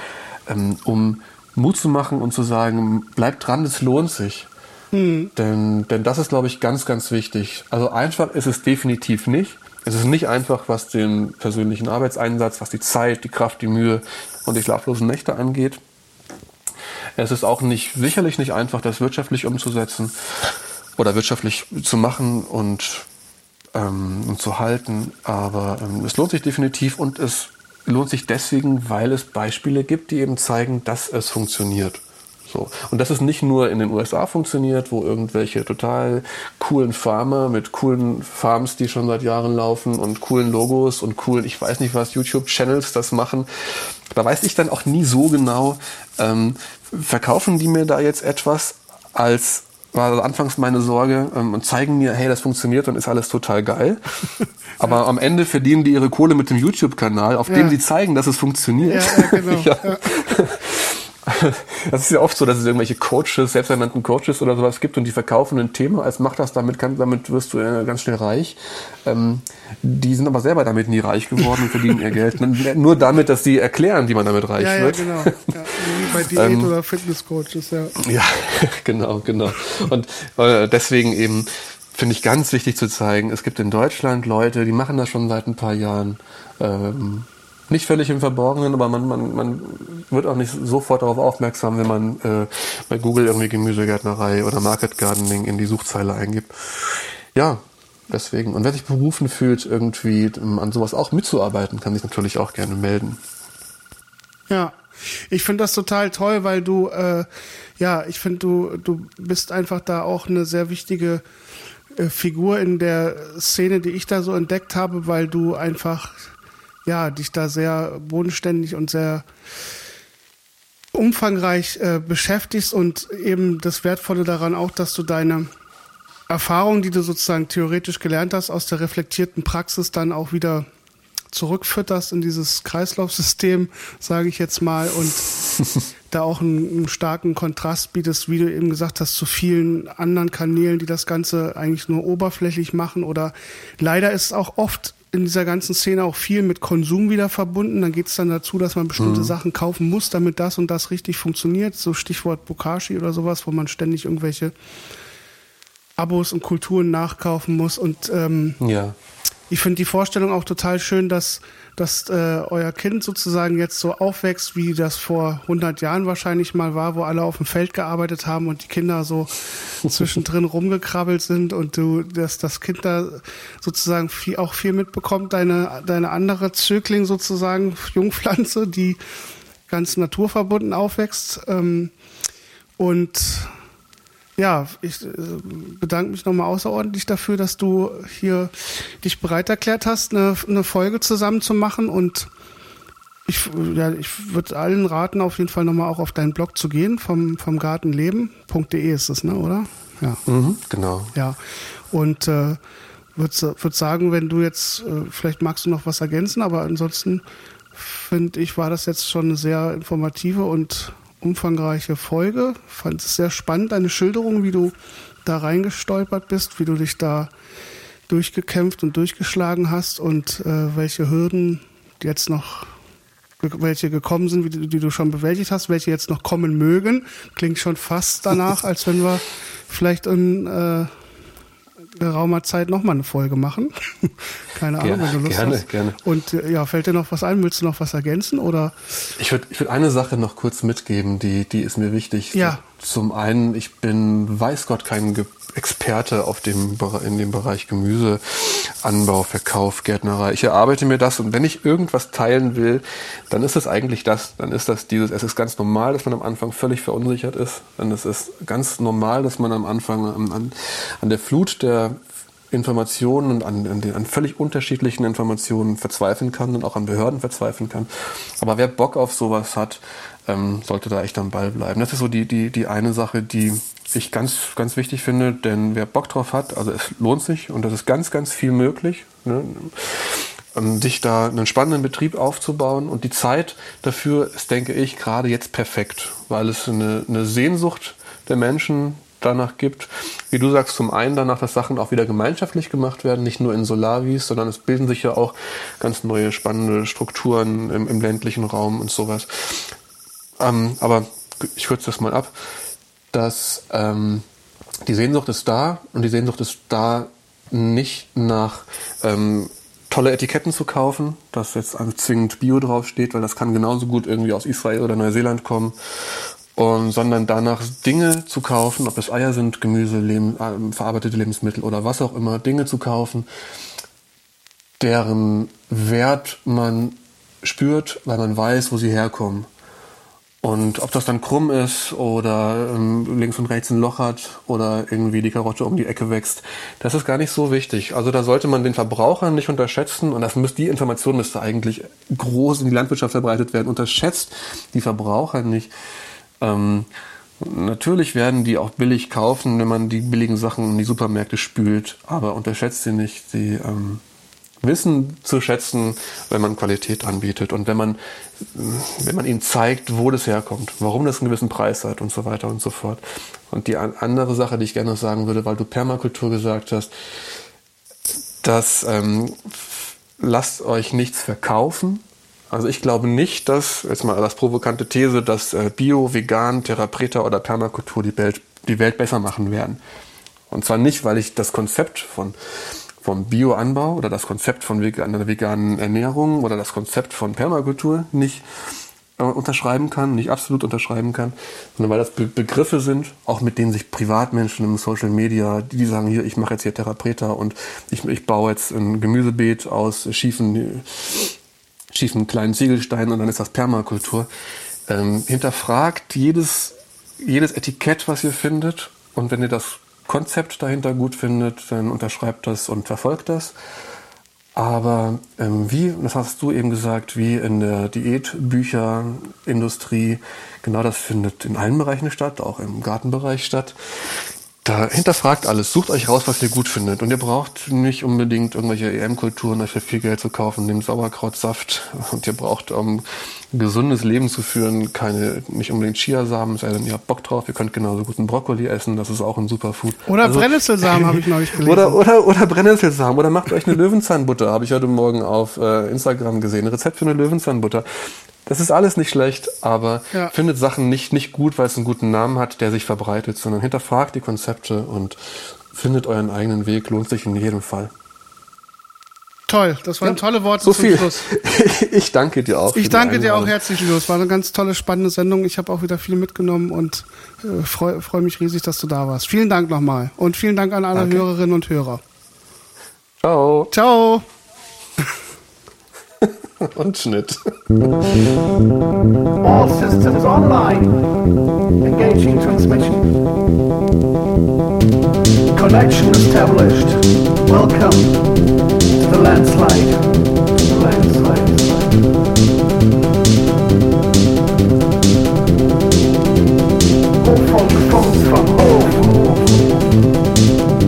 S2: ähm, um Mut zu machen und zu sagen, bleibt dran, es lohnt sich. Mhm. Denn, denn das ist, glaube ich, ganz, ganz wichtig. Also einfach ist es definitiv nicht. Es ist nicht einfach, was den persönlichen Arbeitseinsatz, was die Zeit, die Kraft, die Mühe und die schlaflosen Nächte angeht. Es ist auch nicht, sicherlich nicht einfach, das wirtschaftlich umzusetzen oder wirtschaftlich zu machen und, ähm, und zu halten. Aber ähm, es lohnt sich definitiv und es lohnt sich deswegen, weil es Beispiele gibt, die eben zeigen, dass es funktioniert. So. Und dass es nicht nur in den USA funktioniert, wo irgendwelche total coolen Farmer mit coolen Farms, die schon seit Jahren laufen und coolen Logos und coolen, ich weiß nicht was, YouTube-Channels das machen. Da weiß ich dann auch nie so genau, ähm, verkaufen die mir da jetzt etwas als war anfangs meine Sorge ähm, und zeigen mir, hey, das funktioniert und ist alles total geil. Aber ja. am Ende verdienen die ihre Kohle mit dem YouTube-Kanal, auf ja. dem sie zeigen, dass es funktioniert. Ja, genau. Das ist ja oft so, dass es irgendwelche Coaches, selbsternannten Coaches oder sowas gibt und die verkaufen ein Thema als mach das, damit, kann, damit wirst du äh, ganz schnell reich. Ähm, die sind aber selber damit nie reich geworden und verdienen ihr Geld. Nur damit, dass sie erklären, wie man damit reich ja, wird. Ja, genau. Ja, bei Diät- ähm, oder Fitnesscoaches, ja. Ja, genau, genau. Und äh, deswegen eben finde ich ganz wichtig zu zeigen, es gibt in Deutschland Leute, die machen das schon seit ein paar Jahren. Ähm, nicht völlig im Verborgenen, aber man, man, man wird auch nicht sofort darauf aufmerksam, wenn man äh, bei Google irgendwie Gemüsegärtnerei oder Market Gardening in die Suchzeile eingibt. Ja, deswegen. Und wer sich berufen fühlt, irgendwie um, an sowas auch mitzuarbeiten, kann sich natürlich auch gerne melden.
S1: Ja, ich finde das total toll, weil du, äh, ja, ich finde, du, du bist einfach da auch eine sehr wichtige äh, Figur in der Szene, die ich da so entdeckt habe, weil du einfach ja, dich da sehr bodenständig und sehr umfangreich äh, beschäftigst und eben das Wertvolle daran auch, dass du deine Erfahrungen, die du sozusagen theoretisch gelernt hast, aus der reflektierten Praxis dann auch wieder zurückfütterst in dieses Kreislaufsystem, sage ich jetzt mal, und da auch einen, einen, starken Kontrast bietest, wie du eben gesagt hast, zu vielen anderen Kanälen, die das Ganze eigentlich nur oberflächlich machen. Oder leider ist es auch oft in dieser ganzen Szene auch viel mit Konsum wieder verbunden. Dann geht es dann dazu, dass man bestimmte mhm. Sachen kaufen muss, damit das und das richtig funktioniert. So Stichwort Bokashi oder sowas, wo man ständig irgendwelche Abos und Kulturen nachkaufen muss. Und ähm, ja. Ich finde die Vorstellung auch total schön, dass dass äh, euer Kind sozusagen jetzt so aufwächst, wie das vor 100 Jahren wahrscheinlich mal war, wo alle auf dem Feld gearbeitet haben und die Kinder so zwischendrin rumgekrabbelt sind und du, dass das Kind da sozusagen viel, auch viel mitbekommt, deine, deine andere Zögling sozusagen, Jungpflanze, die ganz naturverbunden aufwächst. Ähm, und ja, ich äh, bedanke mich nochmal außerordentlich dafür, dass du hier dich bereit erklärt hast, eine, eine Folge zusammen zu machen. Und ich, ja, ich würde allen raten, auf jeden Fall nochmal auch auf deinen Blog zu gehen, vom, vom Gartenleben.de ist es, ne, oder?
S2: Ja. Mhm, genau.
S1: Ja. Und äh, würde würd sagen, wenn du jetzt, äh, vielleicht magst du noch was ergänzen, aber ansonsten finde ich, war das jetzt schon eine sehr informative und umfangreiche Folge. Fand es sehr spannend, deine Schilderung, wie du da reingestolpert bist, wie du dich da durchgekämpft und durchgeschlagen hast und äh, welche Hürden jetzt noch, welche gekommen sind, die, die, du schon bewältigt hast, welche jetzt noch kommen mögen. Klingt schon fast danach, als wenn wir vielleicht in äh, geraumer Zeit nochmal eine Folge machen. Keine Ahnung,
S2: gerne, wenn du Lust gerne, hast. Gerne.
S1: Und äh, ja, fällt dir noch was ein? Willst du noch was ergänzen? Oder?
S2: Ich würde ich würd eine Sache noch kurz mitgeben, die, die ist mir wichtig.
S1: Ja.
S2: Zum einen, ich bin, weiß Gott, kein Experte auf dem, in dem Bereich Gemüse. Anbau, Verkauf, Gärtnerei. Ich erarbeite mir das und wenn ich irgendwas teilen will, dann ist es eigentlich das. Dann ist das dieses, es ist ganz normal, dass man am Anfang völlig verunsichert ist. Dann ist es ganz normal, dass man am Anfang an, an der Flut der Informationen und an, an, den, an völlig unterschiedlichen Informationen verzweifeln kann und auch an Behörden verzweifeln kann. Aber wer Bock auf sowas hat, ähm, sollte da echt am Ball bleiben. Das ist so die, die, die eine Sache, die ich ganz, ganz wichtig finde, denn wer Bock drauf hat, also es lohnt sich und das ist ganz, ganz viel möglich, ne, sich da einen spannenden Betrieb aufzubauen und die Zeit dafür ist, denke ich, gerade jetzt perfekt, weil es eine, eine Sehnsucht der Menschen danach gibt. Wie du sagst, zum einen danach, dass Sachen auch wieder gemeinschaftlich gemacht werden, nicht nur in Solavis, sondern es bilden sich ja auch ganz neue spannende Strukturen im, im ländlichen Raum und sowas. Ähm, aber ich kürze das mal ab dass ähm, die Sehnsucht ist da und die Sehnsucht ist da nicht nach ähm, tolle Etiketten zu kaufen, dass jetzt zwingend Bio draufsteht, weil das kann genauso gut irgendwie aus Israel oder Neuseeland kommen, und, sondern danach Dinge zu kaufen, ob es Eier sind, Gemüse, Leben, äh, verarbeitete Lebensmittel oder was auch immer, Dinge zu kaufen, deren Wert man spürt, weil man weiß, wo sie herkommen. Und ob das dann krumm ist oder ähm, links und rechts ein Loch hat oder irgendwie die Karotte um die Ecke wächst, das ist gar nicht so wichtig. Also da sollte man den Verbraucher nicht unterschätzen und das müsste, die Information müsste eigentlich groß in die Landwirtschaft verbreitet werden. Unterschätzt die Verbraucher nicht. Ähm, natürlich werden die auch billig kaufen, wenn man die billigen Sachen in die Supermärkte spült, aber unterschätzt sie nicht. Sie ähm, Wissen zu schätzen, wenn man Qualität anbietet und wenn man, wenn man ihnen zeigt, wo das herkommt, warum das einen gewissen Preis hat und so weiter und so fort. Und die andere Sache, die ich gerne noch sagen würde, weil du Permakultur gesagt hast, dass ähm, lasst euch nichts verkaufen. Also ich glaube nicht, dass, jetzt mal als provokante These, dass äh, Bio, Vegan, Therapreta oder Permakultur die Welt, die Welt besser machen werden. Und zwar nicht, weil ich das Konzept von vom Bioanbau oder das Konzept von einer veganen Ernährung oder das Konzept von Permakultur nicht äh, unterschreiben kann, nicht absolut unterschreiben kann, sondern weil das Be Begriffe sind, auch mit denen sich Privatmenschen im Social Media, die sagen hier, ich mache jetzt hier Therapreta und ich, ich baue jetzt ein Gemüsebeet aus schiefen, schiefen kleinen Ziegelsteinen und dann ist das Permakultur. Ähm, hinterfragt jedes, jedes Etikett, was ihr findet und wenn ihr das Konzept dahinter gut findet, dann unterschreibt das und verfolgt das. Aber ähm, wie, das hast du eben gesagt, wie in der Diätbücherindustrie, genau das findet in allen Bereichen statt, auch im Gartenbereich statt da hinterfragt alles, sucht euch raus, was ihr gut findet. Und ihr braucht nicht unbedingt irgendwelche EM-Kulturen euch für viel Geld zu kaufen, nehmt Sauerkrautsaft und ihr braucht, um ein gesundes Leben zu führen, keine, nicht unbedingt Chiasamen, sei denn ihr habt Bock drauf, ihr könnt genauso gut einen Brokkoli essen, das ist auch ein Superfood.
S1: Oder also, Brennnesselsamen habe ich neulich gelesen.
S2: Oder, oder, oder Brennnesselsamen, oder macht euch eine Löwenzahnbutter, habe ich heute Morgen auf äh, Instagram gesehen, ein Rezept für eine Löwenzahnbutter. Das ist alles nicht schlecht, aber ja. findet Sachen nicht, nicht gut, weil es einen guten Namen hat, der sich verbreitet, sondern hinterfragt die Konzepte und findet euren eigenen Weg, lohnt sich in jedem Fall.
S1: Toll, das waren ja, tolle Worte
S2: so zum viel. Schluss. ich danke dir auch.
S1: Ich danke dir auch herzlich, Julius. War eine ganz tolle, spannende Sendung. Ich habe auch wieder viel mitgenommen und äh, freue freu mich riesig, dass du da warst. Vielen Dank nochmal und vielen Dank an alle danke. Hörerinnen und Hörer.
S2: Ciao.
S1: Ciao.
S2: Und Schnitt.
S3: All systems online. Engaging transmission. Connection established. Welcome to the landslide. Landslide. Hofunk phones from home.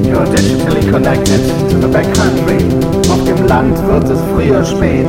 S3: You're digitally connected to the backcountry. Land wird es früher spät.